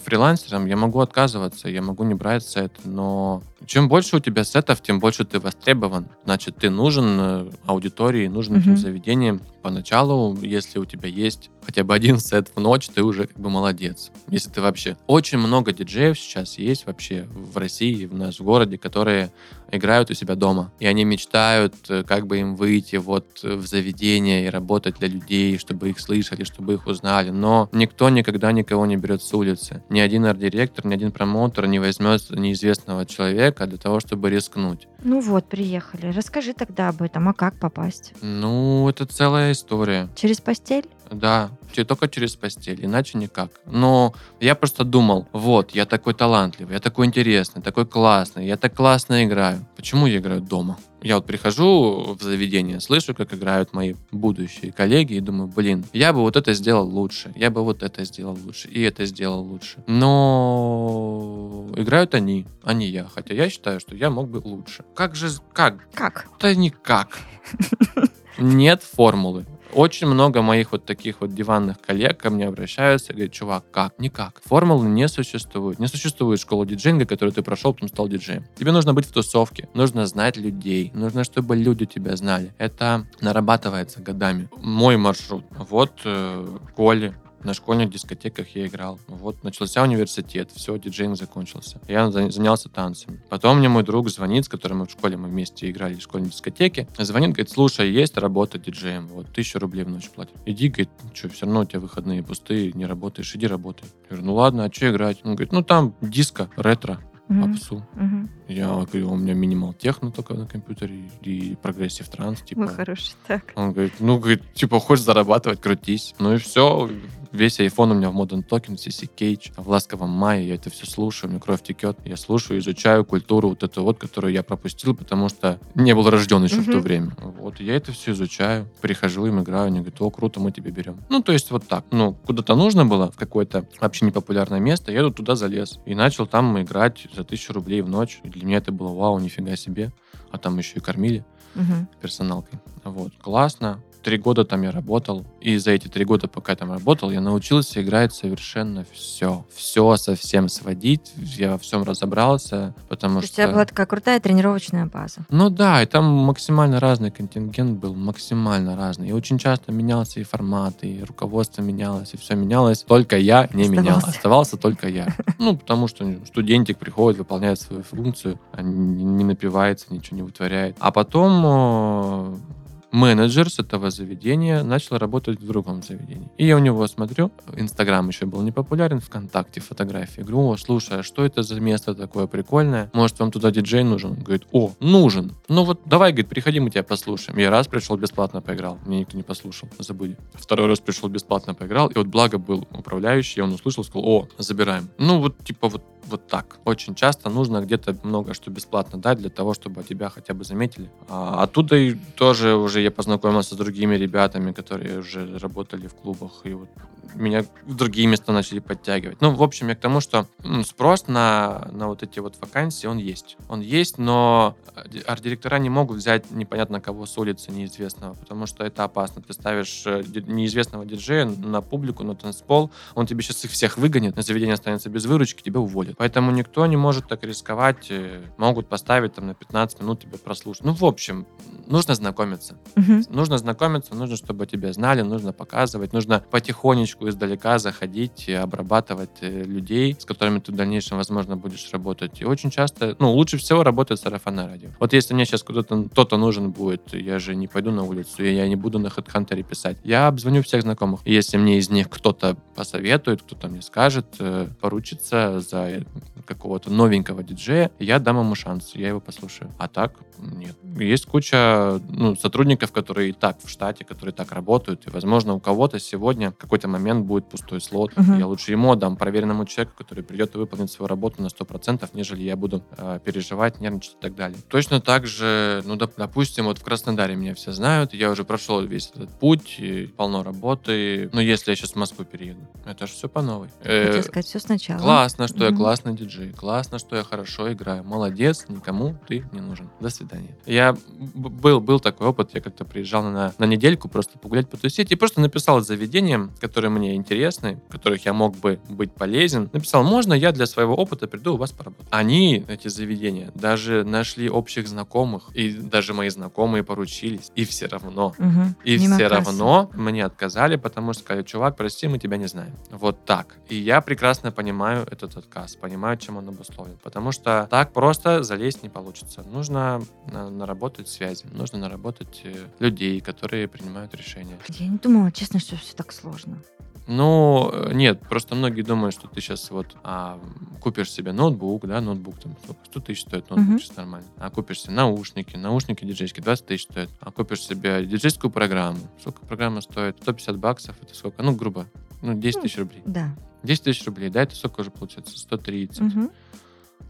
B: фрилансером, я могу отказываться, я могу не брать сет, но чем больше у тебя сетов, тем больше ты востребован. Значит, ты нужен э, аудитории, нужен mm-hmm. этим заведениям. Поначалу, если у тебя есть хотя бы один сет в ночь, ты уже как бы молодец. Если ты вообще... Очень много диджеев сейчас есть вообще в России, в нашем городе, которые играют у себя дома. И они мечтают, э, как бы им выйти вот в заведение и работать для людей, чтобы их слышали, чтобы их узнали. Но никто никогда никого не берет с улицы. Ни один арт-директор, ни один промоутер не возьмет неизвестного человека для того, чтобы рискнуть.
A: Ну вот, приехали. Расскажи тогда об этом. А как попасть?
B: Ну, это целая история.
A: Через постель?
B: Да, только через постель, иначе никак. Но я просто думал, вот, я такой талантливый, я такой интересный, такой классный, я так классно играю. Почему я играю дома? Я вот прихожу в заведение, слышу, как играют мои будущие коллеги, и думаю, блин, я бы вот это сделал лучше, я бы вот это сделал лучше, и это сделал лучше. Но играют они, а не я. Хотя я считаю, что я мог бы лучше. Как же, как?
A: Как?
B: Да никак. Нет формулы. Очень много моих вот таких вот диванных коллег ко мне обращаются и говорят, чувак, как? Никак. Формулы не существует. Не существует школы диджейнга, которую ты прошел, потом стал диджеем. Тебе нужно быть в тусовке, нужно знать людей, нужно, чтобы люди тебя знали. Это нарабатывается годами. Мой маршрут. Вот э, Коли, на школьных дискотеках я играл. Вот начался университет, все, DJing закончился. Я за- занялся танцами. Потом мне мой друг звонит, с которым мы в школе мы вместе играли в школьной дискотеке. Звонит, говорит, слушай, есть работа диджеем, вот, тысячу рублей в ночь платят. Иди, говорит, что, все равно у тебя выходные пустые, не работаешь, иди работай. Я говорю, ну ладно, а что играть? Он говорит, ну там диско, ретро, попсу.
A: Мгм.
B: Я говорю, у меня minimal techno только на компьютере и progressive trance, типа.
A: Мой хороший, так.
B: Он говорит, ну, говорит, типа, хочешь зарабатывать, крутись. Ну и все. Весь iPhone у меня в Modern Talking, CC Cage, в ласковом мае. Я это все слушаю, у меня кровь текет. Я слушаю, изучаю культуру вот эту вот, которую я пропустил, потому что не был рожден еще в то время. Вот, я это все изучаю. Прихожу им, играю, они говорят, о, круто, мы тебя берем. Ну, то есть вот так. Ну, куда-то нужно было, в какое-то вообще непопулярное место, я туда залез. И начал там играть за тысячу рублей в ночь. И для меня это было, вау, нифига себе. А там еще и кормили
A: Мгм.
B: персоналкой. Вот, классно. Три года там я работал, и за эти три года, пока я там работал, я научился играть совершенно все. Все совсем сводить, я во всем разобрался, потому
A: То есть у
B: что...
A: тебя была такая крутая тренировочная база.
B: Ну да, и там максимально разный контингент был, максимально разный. И очень часто менялся и формат, и руководство менялось, и все менялось. Только я не менял.
A: Оставался.
B: Оставался только я. Ну, потому что студентик приходит, выполняет свою функцию, а не не напивается, ничего не вытворяет. А потом э, менеджер с этого заведения начал работать в другом заведении. И я у него смотрю, Инстаграм еще был не популярен, ВКонтакте фотографии. Говорю, о, слушай, а что это за место такое прикольное? Может, вам туда диджей нужен? Он говорит, о, нужен. Ну вот давай, говорит, приходи, мы тебя послушаем. Я раз пришел, бесплатно поиграл. Меня никто не послушал, забыли. Второй раз пришел, бесплатно поиграл. И вот благо был управляющий, он услышал, сказал, о, забираем. Ну вот типа вот вот так. Очень часто нужно где-то много что бесплатно дать для того, чтобы тебя хотя бы заметили. А оттуда и тоже уже я познакомился с другими ребятами, которые уже работали в клубах, и вот меня в другие места начали подтягивать. Ну, в общем, я к тому, что спрос на, на вот эти вот вакансии, он есть. Он есть, но ди- арт-директора не могут взять непонятно кого с улицы неизвестного, потому что это опасно. Ты ставишь э, неизвестного диджея на публику, на танцпол, он тебе сейчас их всех выгонит, на заведение останется без выручки, тебя уволят. Поэтому никто не может так рисковать, э, могут поставить там на 15 минут тебя прослушать. Ну, в общем, нужно знакомиться.
A: Мгм.
B: Нужно знакомиться, нужно, чтобы тебя знали, нужно показывать, нужно потихонечку издалека заходить и обрабатывать э, людей, с которыми ты в дальнейшем, возможно, будешь работать. И очень часто, ну, лучше всего работает сарафанное радио. Вот если мне сейчас кто-то кто-то нужен будет, я же не пойду на улицу, я не буду на HeadHunter писать. Я обзвоню всех знакомых. И если мне из них кто-то посоветует, кто-то мне скажет, э, поручится за какого-то новенького диджея, я дам ему шанс, я его послушаю. А так, нет. Есть куча ну, сотрудников, которые и так в штате, которые так работают, и, возможно, у кого-то сегодня в какой-то момент будет пустой слот.
A: Мгм.
B: Я лучше ему отдам, проверенному человеку, который придет и выполнит свою работу на 100%, нежели я буду э, переживать, нервничать и так далее. Точно так же, ну, доп- допустим, вот в Краснодаре меня все знают, я уже прошел весь этот путь, полно работы. Но если я сейчас в Москву перееду, это же все по новой. Э,
A: сказать все сначала.
B: Классно, что я
A: Мгм.
B: Классный диджей. Классно, что я хорошо играю. Молодец, никому ты не нужен. До свидания. Я был, был такой опыт, я как-то приезжал на, на недельку просто погулять, потусить, и просто написал заведениям, которые мне интересны, в которых я мог бы быть полезен. Написал, можно я для своего опыта приду у вас поработать. Они, эти заведения, даже нашли общих знакомых, и даже мои знакомые поручились, и все равно
A: Мгм.
B: и все
A: кассы.
B: равно мне отказали, потому что сказали, чувак, прости, мы тебя не знаем. Вот так. И я прекрасно понимаю этот отказ, понимаю, чем он обусловлен. Потому что так просто залезть не получится. Нужно на- наработать связи, нужно наработать э, людей, которые принимают решения.
A: Я не думала, честно, что все так сложно.
B: Ну, э, нет, просто многие думают, что ты сейчас вот а, купишь себе ноутбук, да, ноутбук там сколько, 100 тысяч стоит ноутбук,
A: Мгм.
B: сейчас нормально. А купишь себе наушники, наушники диджейские 20 тысяч стоят. А купишь себе диджейскую программу. Сколько программа стоит? 150 баксов, это сколько? Ну, грубо. Ну, 10
A: Ну,
B: тысяч рублей.
A: Да.
B: 10 тысяч рублей, да, это сколько уже получается? 130.
A: Мгм.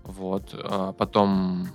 B: Вот. А потом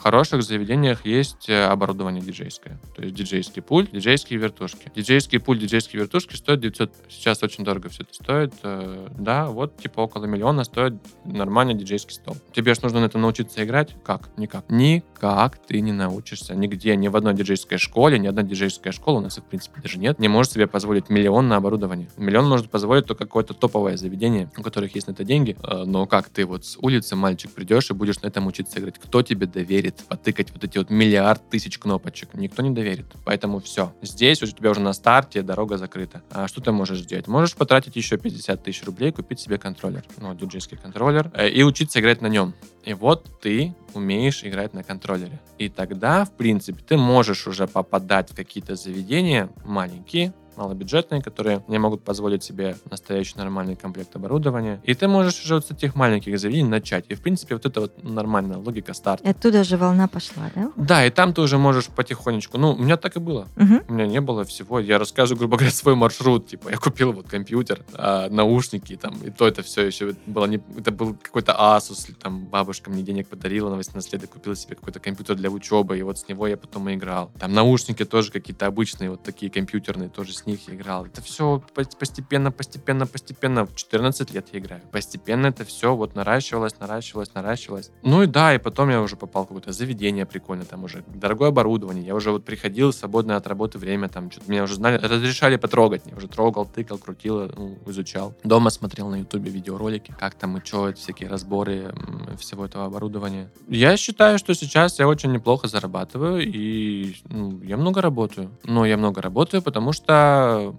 B: В хороших заведениях есть э, оборудование диджейское. То есть диджейский пульт, диджейские вертушки. Диджейский пульт, диджейские вертушки стоят 900... Сейчас очень дорого все это стоит. Э, Да, вот типа около миллиона стоит нормальный диджейский стол. Тебе же нужно на этом научиться играть? Как? Никак. Никак ты не научишься. Нигде, ни в одной диджейской школе, ни одна диджейская школа, у нас в принципе, даже нет, не может себе позволить миллион на оборудование. Миллион может позволить только какое-то топовое заведение, у которых есть на это деньги. Э, Но как ты вот с улицы, мальчик, придешь и будешь на этом учиться играть? Кто тебе доверит потыкать вот эти вот миллиард тысяч кнопочек? Никто не доверит. Поэтому все. Здесь у тебя уже на старте дорога закрыта. А что ты можешь сделать? Можешь потратить еще 50 тысяч рублей, купить себе контроллер. Ну, диджейский контроллер. э, И учиться играть на нем. И вот ты умеешь играть на контроллере. И тогда, в принципе, ты можешь уже попадать в какие-то заведения маленькие, малобюджетные, которые не могут позволить себе настоящий нормальный комплект оборудования. И ты можешь уже вот с этих маленьких заведений начать. И, в принципе, вот это вот нормальная логика старта.
A: Оттуда же волна пошла, да?
B: Да, и там ты уже можешь потихонечку. Ну, у меня так и было.
A: Мгм.
B: У меня не было всего. Я рассказываю, грубо говоря, свой маршрут. Типа, я купил вот компьютер, а, наушники, там, и то это все еще было не... Это был какой-то Asus, там, бабушка мне денег подарила на 18 лет, и купила себе какой-то компьютер для учебы, и вот с него я потом и играл. Там наушники тоже какие-то обычные, вот такие компьютерные, тоже с них играл. Это все постепенно, постепенно, постепенно. В 14 лет я играю. Постепенно это все вот наращивалось, наращивалось, наращивалось. Ну и да, и потом я уже попал в какое-то заведение прикольное, там уже дорогое оборудование. Я уже вот приходил свободное от работы время, там что-то меня уже знали, разрешали потрогать. Я уже трогал, тыкал, крутил, ну, изучал. Дома смотрел на ютубе видеоролики, как там и что, всякие разборы всего этого оборудования. Я считаю, что сейчас я очень неплохо зарабатываю, и ну, я много работаю. Но я много работаю, потому что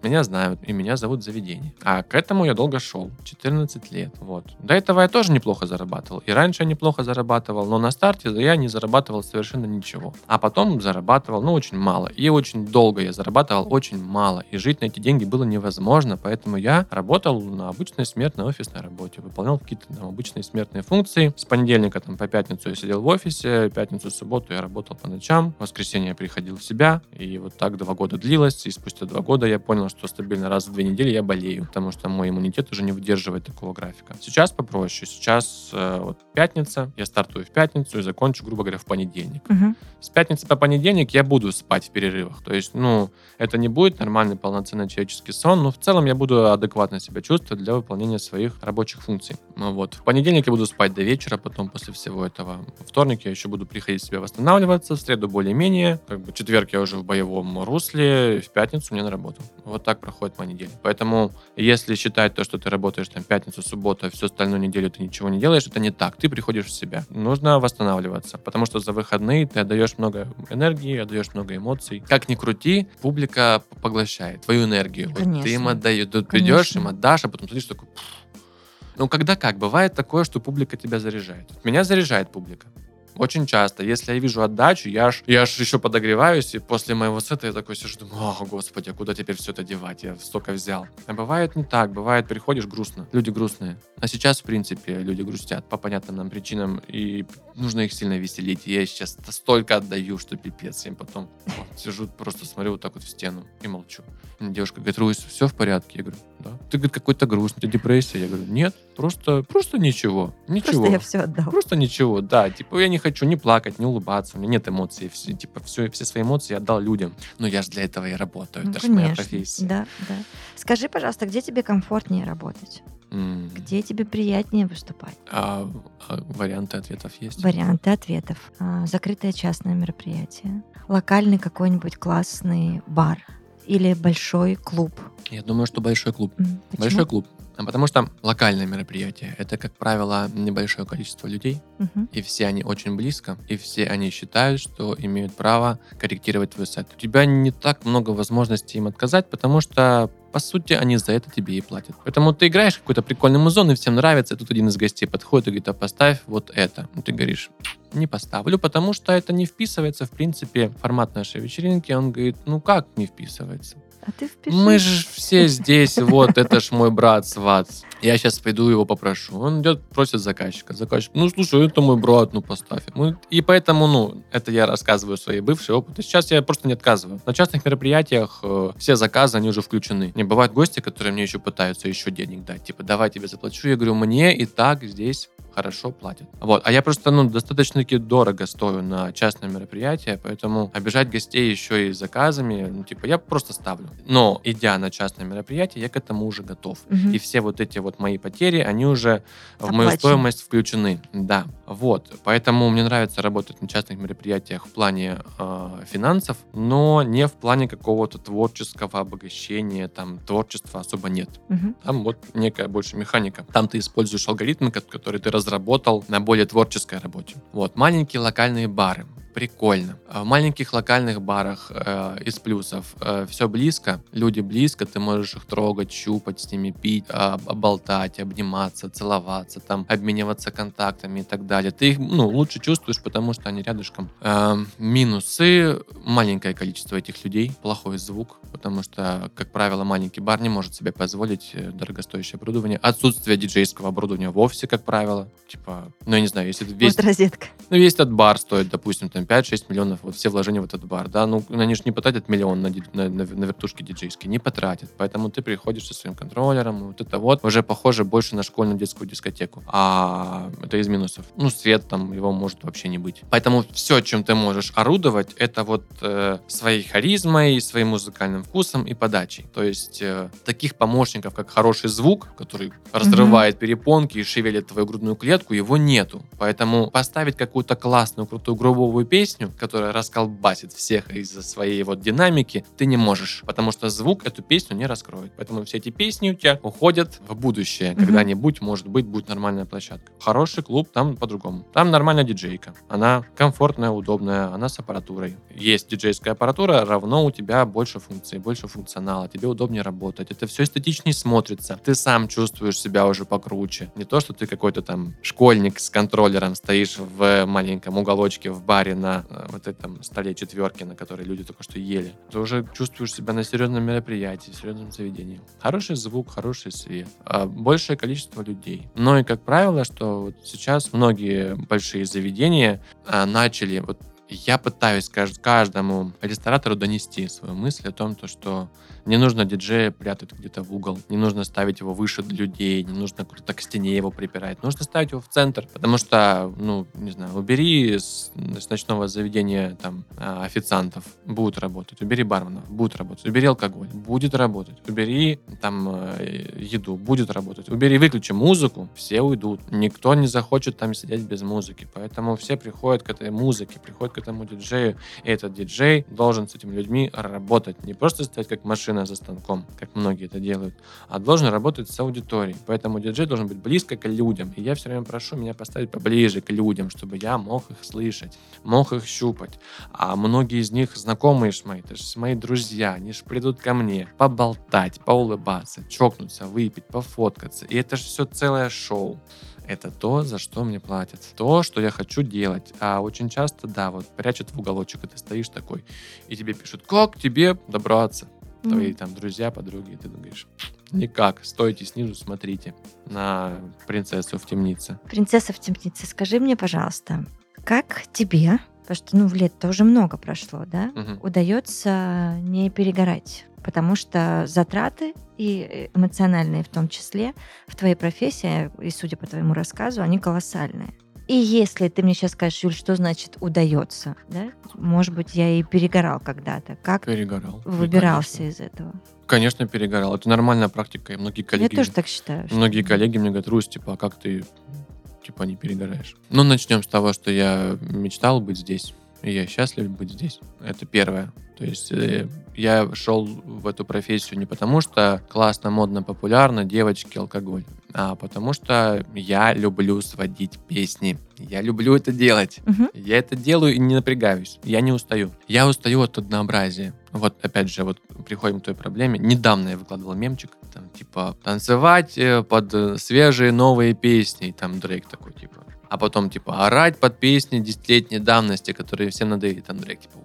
B: меня знают, и меня зовут заведение. А к этому я долго шел, 14 лет. Вот. До этого я тоже неплохо зарабатывал. И раньше я неплохо зарабатывал, но на старте я не зарабатывал совершенно ничего. А потом зарабатывал, ну, очень мало. И очень долго я зарабатывал очень мало. И жить на эти деньги было невозможно, поэтому я работал на обычной смертной офисной работе, выполнял какие-то там, обычные смертные функции. С понедельника там, по пятницу я сидел в офисе, пятницу, субботу я работал по ночам, в воскресенье я приходил в себя, и вот так два года длилось, и спустя два года я понял, что стабильно раз в две недели я болею, потому что мой иммунитет уже не выдерживает такого графика. Сейчас попроще. Сейчас э, вот пятница, я стартую в пятницу и закончу, грубо говоря, в понедельник.
A: Мгм.
B: С пятницы по понедельник я буду спать в перерывах. То есть, ну, это не будет нормальный полноценный человеческий сон, но в целом я буду адекватно себя чувствовать для выполнения своих рабочих функций. Ну Вот. В понедельник я буду спать до вечера, потом после всего этого. Во вторник я еще буду приходить себя восстанавливаться, в среду более-менее. Как бы четверг я уже в боевом русле, в пятницу мне на работу. Вот так проходит моя неделя. Поэтому, если считать то, что ты работаешь там пятницу, субботу, всю остальную неделю ты ничего не делаешь, это не так. Ты приходишь в себя. Нужно восстанавливаться, потому что за выходные ты отдаешь много энергии, отдаешь много эмоций. Как ни крути, публика поглощает твою энергию. Вот
A: Конечно.
B: ты им отдаешь.
A: Конечно.
B: придешь, им отдашь, а потом сидишь такой... «Пф». Ну, когда как? Бывает такое, что публика тебя заряжает. Меня заряжает публика. Очень часто. Если я вижу отдачу, я аж, я аж еще подогреваюсь, и после моего сета я такой сижу, думаю, о, господи, а куда теперь все это девать? Я столько взял. А бывает не так. Бывает, приходишь грустно. Люди грустные. А сейчас, в принципе, люди грустят по понятным нам причинам, и нужно их сильно веселить. И я сейчас столько отдаю, что пипец. Я потом вот, сижу, просто смотрю вот так вот в стену и молчу. Девушка говорит, Руис, все в порядке? Я говорю, да. Ты, говорит, какой-то грустный, ты депрессия? Я говорю, нет, просто, просто ничего. Ничего.
A: Просто я все отдал.
B: Просто ничего, да. Типа, я не хочу ни плакать, ни улыбаться. У меня нет эмоций. Все, типа, все, все свои эмоции я отдал людям. Но я же для этого и работаю.
A: Ну,
B: Это же моя
A: конечно.
B: профессия.
A: Да, да. Скажи, пожалуйста, где тебе комфортнее работать? Где тебе приятнее выступать?
B: А, а варианты ответов есть?
A: Варианты ответов. А, Закрытое частное мероприятие. Локальный какой-нибудь классный бар. Или большой клуб.
B: Я думаю, что большой клуб.
A: Почему?
B: Большой клуб. А Потому что локальное мероприятие это, как правило, небольшое количество людей,
A: Мгм.
B: и все они очень близко, и все они считают, что имеют право корректировать твой сайт. У тебя не так много возможностей им отказать, потому что по сути, они за это тебе и платят. Поэтому ты играешь в какой-то прикольный музон, и всем нравится, и тут один из гостей подходит и говорит, а поставь вот это. Ну, ты говоришь, не поставлю, потому что это не вписывается, в принципе, в формат нашей вечеринки. Он говорит, ну как не вписывается?
A: А ты впиши.
B: Мы же все здесь, вот, это ж мой брат Сват. Я сейчас пойду его попрошу. Он идет, просит заказчика. Заказчик, ну, слушай, это мой брат, ну, поставь. Ну, и поэтому, ну, это я рассказываю свои бывшие опыты. Сейчас я просто не отказываю. На частных мероприятиях э, все заказы, они уже включены. Не бывают гости, которые мне еще пытаются еще денег дать. Типа, давай тебе заплачу. Я говорю, мне и так здесь хорошо платят. Вот. А я просто, ну, достаточно-таки дорого стою на частное мероприятие, поэтому обижать гостей еще и заказами, ну, типа, я просто ставлю. Но, идя на частное мероприятие, я к этому уже готов.
A: Мгм.
B: И все вот эти вот мои потери, они уже в мою
A: Оплачены.
B: стоимость включены. Да, вот. Поэтому мне нравится работать на частных мероприятиях в плане э, финансов, но не в плане какого-то творческого обогащения, там, творчества особо нет.
A: Мгм.
B: Там вот некая больше механика. Там ты используешь алгоритмы, ко- которые ты разработал на более творческой работе. Вот. Маленькие локальные бары. Прикольно. А В маленьких локальных барах э, из плюсов все близко, люди близко, ты можешь их трогать, щупать, с ними пить, а, болтать, обниматься, целоваться, там, обмениваться контактами и так далее. Ты их ну, лучше чувствуешь, потому что они рядышком. Э, минусы маленькое количество этих людей, плохой звук, потому что, как правило, маленький бар не может себе позволить э, дорогостоящее оборудование. Отсутствие диджейского оборудования вовсе, как правило. Типа, ну, я не знаю, если весь,
A: Вот розетка.
B: ну, весь этот бар стоит, допустим, там 5-6 миллионов, вот все вложения в этот бар, да, ну, они же не потратят миллион на, на, на- на вертушки диджейские, не потратят. Поэтому ты приходишь со своим контроллером, вот это вот уже похоже больше на школьную детскую дискотеку. А это из минусов. Ну, свет там, его может вообще не быть. Поэтому все, чем ты можешь орудовать, это вот э, своей харизмой, своим музыкальным вкусом и подачей. То есть э, таких помощников, как хороший звук, который разрывает перепонки и шевелит твою грудную клетку, его нету. Поэтому поставить какую-то классную, крутую грубовую песню, которая расколбасит всех из-за своей вот динамики, ты не можешь, потому что звук эту песню не раскроет. Поэтому все эти песни у тебя уходят в будущее. Когда-нибудь, может быть, будет нормальная площадка. Хороший клуб, там по-другому. Там нормальная диджейка. Она комфортная, удобная, она с аппаратурой. Есть диджейская аппаратура, равно у тебя больше функций, больше функционала, тебе удобнее работать. Это все эстетичнее смотрится. Ты сам чувствуешь себя уже покруче. Не то, что ты какой-то там школьник с контроллером стоишь в маленьком уголочке в баре на э, вот этом столе четверки, на которой люди только что ели. Ты уже чувствуешь себя на серьезном мероприятии, серьезном заведении. Хороший звук, хороший свет, а, большее количество людей. Но и, как правило, что вот сейчас многие большие заведения а, начали вот я пытаюсь кажд- каждому ресторатору донести свою мысль о том, то, что не нужно диджея прятать где-то в угол, не нужно ставить его выше людей, не нужно куда-то к стене его припирать, нужно ставить его в центр, потому что, ну, не знаю, убери с, с ночного заведения там а, официантов, будут работать, убери барменов, будут работать, убери алкоголь, будет работать, убери там э, еду, будет работать, убери, выключи музыку, все уйдут, никто не захочет там сидеть без музыки, поэтому все приходят к этой музыке, приходят к этому диджею, и этот диджей должен с этими людьми работать, не просто стоять как машина за станком, как многие это делают, а должен работать с аудиторией. Поэтому диджей должен быть близко к людям. И я все время прошу меня поставить поближе к людям, чтобы я мог их слышать, мог их щупать. А многие из них знакомые ж мои, это же мои друзья, они же придут ко мне поболтать, поулыбаться, чокнуться, выпить, пофоткаться. И это же все целое шоу. Это то, за что мне платят. То, что я хочу делать. А очень часто, да, вот прячут в уголочек, и ты стоишь такой, и тебе пишут, как тебе добраться? Твои там друзья, подруги, и ты говоришь, никак, стойте снизу, смотрите на принцессу в темнице.
A: Принцесса в темнице, скажи мне, пожалуйста, как тебе, потому что, ну, лет-то уже много прошло, да,
B: Мгм.
A: удается не перегорать? Потому что затраты и эмоциональные в том числе в твоей профессии, и судя по твоему рассказу, они колоссальные. И если ты мне сейчас скажешь, Юль, что значит удается, да? Может быть, я и перегорал когда-то. Как
B: Перегорал.
A: выбирался
B: Конечно.
A: из этого?
B: Конечно, перегорал. Это нормальная практика, и многие коллеги...
A: Я тоже так считаю.
B: Многие коллеги мне говорят, Русь, типа, а как ты, типа, не перегораешь? Ну, начнем с того, что я мечтал быть здесь, и я счастлив быть здесь. Это первое. То есть э, я шел в эту профессию не потому, что классно, модно, популярно, девочки, алкоголь, а потому что я люблю сводить песни. Я люблю это делать.
A: Мгм.
B: Я это делаю и не напрягаюсь. Я не устаю. Я устаю от однообразия. Вот опять же, вот приходим к той проблеме. Недавно я выкладывал мемчик, там типа танцевать э, под э, свежие новые песни. И там Дрейк такой типа. А потом типа орать под песни десятилетней давности, которые всем надоели. Там Дрейк типа.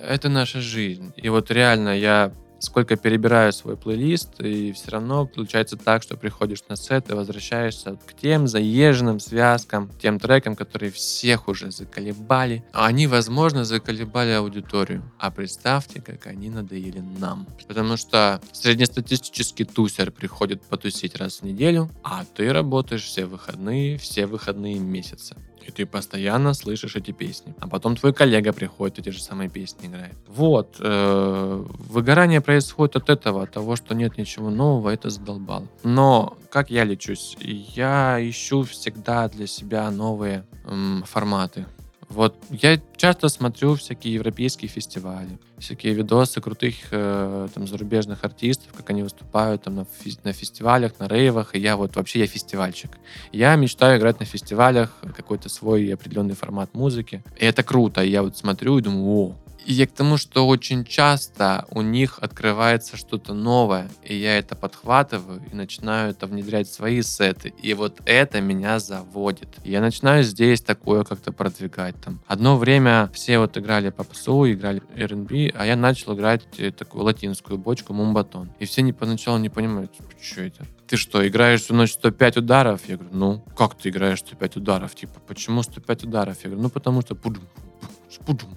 B: Это наша жизнь. И вот реально я сколько перебираю свой плейлист, и все равно получается так, что приходишь на сет и возвращаешься к тем заезженным связкам, тем трекам, которые всех уже заколебали. Они, возможно, заколебали аудиторию. А представьте, как они надоели нам. Потому что среднестатистический тусер приходит потусить раз в неделю, а ты работаешь все выходные, все выходные месяца. И ты постоянно слышишь эти песни. А потом твой коллега приходит, эти же самые песни играет. Вот. Э, выгорание происходит от этого, от того, что нет ничего нового, это задолбало. Но как я лечусь? Я ищу всегда для себя новые форматы. Вот я часто смотрю всякие европейские фестивали, всякие видосы крутых э, там зарубежных артистов, как они выступают там на, фи- на фестивалях, на рейвах, и я вот вообще я фестивальщик. Я мечтаю играть на фестивалях какой-то свой определенный формат музыки, и это круто. И я вот смотрю и думаю, о, и я к тому, что очень часто у них открывается что-то новое, и я это подхватываю и начинаю это внедрять в свои сеты. И вот это меня заводит. Я начинаю здесь такое как-то продвигать. Там. Одно время все вот играли попсу, играли R&B, а я начал играть э, такую латинскую бочку мумбатон. И все не, поначалу не понимают, что это. Ты что, играешь всю ночь 105 ударов? Я говорю, ну, как ты играешь 105 ударов? Типа, почему 105 ударов? Я говорю, ну, потому что пум, спудум.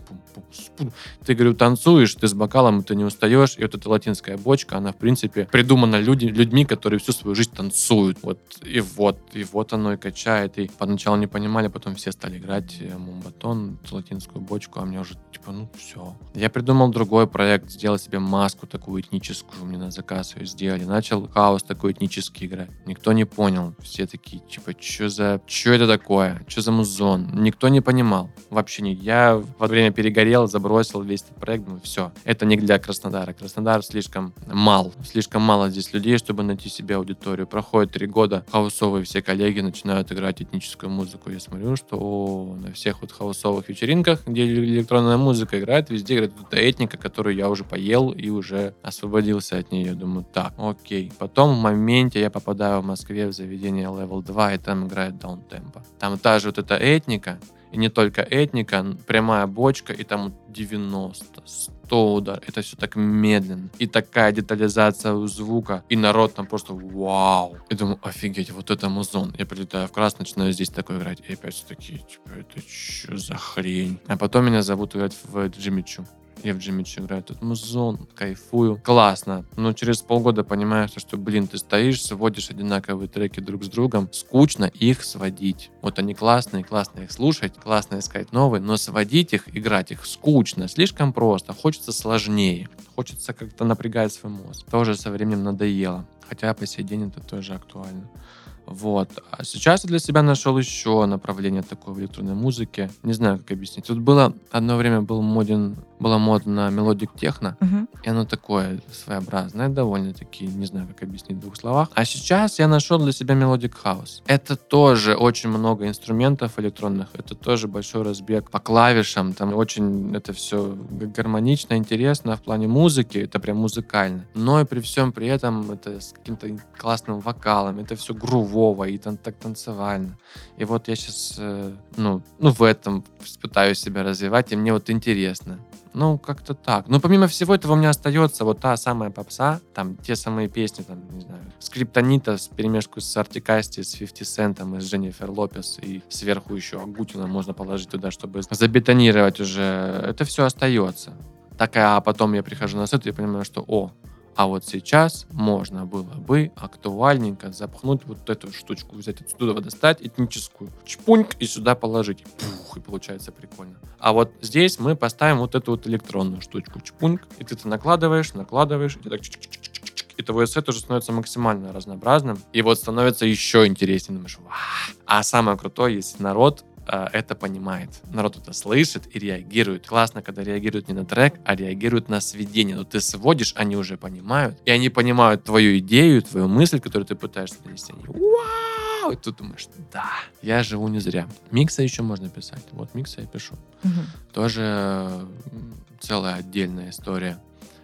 B: Ты, говорю, танцуешь, ты с бокалом, ты не устаешь, и вот эта латинская бочка, она, в принципе, придумана люди, людьми, которые всю свою жизнь танцуют. Вот, и вот, и вот оно и качает. И поначалу не понимали, потом все стали играть э, мумбатон, латинскую бочку, а мне уже, типа, ну, все. Я придумал другой проект, сделал себе маску такую этническую, мне на заказ ее сделали. Начал хаос такой этнический играть. Никто не понял. Все такие, типа, что за... Что это такое? Что за музон? Никто не понимал. Вообще не. Я во время перегорел, забросил весь этот проект, думаю, все. Это не для Краснодара. Краснодар слишком мал. Слишком мало здесь людей, чтобы найти себе аудиторию. Проходит три года, хаусовые все коллеги начинают играть этническую музыку. Я смотрю, что о, на всех вот хаусовых вечеринках, где электронная музыка играет, везде играет эта этника, которую я уже поел и уже освободился от нее. Думаю, так, окей. Потом в моменте я попадаю в Москве в заведение Level 2, и там играет даунтемпо. Там та же вот эта этника, и не только этника, прямая бочка, и там 90, 100 удар. Это все так медленно. И такая детализация у звука. И народ там просто вау. И думаю, офигеть, вот это музон. Я прилетаю в крас, начинаю здесь такой играть. И опять все такие, типа, это что за хрень? А потом меня зовут играть в Джимми Чу. Я в Джимиче играю, тут музон, кайфую. Классно. Но через полгода понимаешь, что, блин, ты стоишь, сводишь одинаковые треки друг с другом. Скучно их сводить. Вот они классные, классно их слушать, классно искать новые, но сводить их, играть их скучно, слишком просто. Хочется сложнее. Хочется как-то напрягать свой мозг. Тоже со временем надоело. Хотя по сей день это тоже актуально. Вот. А сейчас я для себя нашел еще направление такое в электронной музыке. Не знаю, как объяснить. Тут было одно время был моден, была мода на melodic techno,
A: Мгм.
B: и оно такое своеобразное, довольно-таки, не знаю, как объяснить в двух словах. А сейчас я нашел для себя melodic house. Это тоже очень много инструментов электронных, это тоже большой разбег по клавишам, там очень это все гармонично, интересно в плане музыки, это прям музыкально. Но и при всем при этом это с каким-то классным вокалом, это все грувово и тан- так танцевально. И вот я сейчас, ну, ну, в этом пытаюсь себя развивать, и мне вот интересно. Ну, как-то так. Но помимо всего этого у меня остается вот та самая попса, там те самые песни, там, не знаю, Скриптонита с перемешку с Артикасти, с 50 Центом и с Дженнифер Лопес, и сверху еще Агутина можно положить туда, чтобы забетонировать уже. Это все остается. Так, а потом я прихожу на сет и понимаю, что, о, а вот сейчас можно было бы актуальненько запхнуть вот эту штучку, взять отсюда, достать этническую, чпуньк и сюда положить. Пух, и получается прикольно. А вот здесь мы поставим вот эту вот электронную штучку, чпуньк, и ты это накладываешь, накладываешь, и ты так и твой сет уже становится максимально разнообразным, и вот становится еще интереснее. Думаешь. А самое крутое, если народ э, это понимает. Народ это слышит и реагирует. Классно, когда реагируют не на трек, а реагируют на сведение. Но ты сводишь, они уже понимают. И они понимают твою идею, твою мысль, которую ты пытаешься донести. Они, Вау! И ты думаешь, да, я живу не зря. Микса еще можно писать. Вот микса я пишу.
A: Мгм.
B: Тоже целая отдельная история.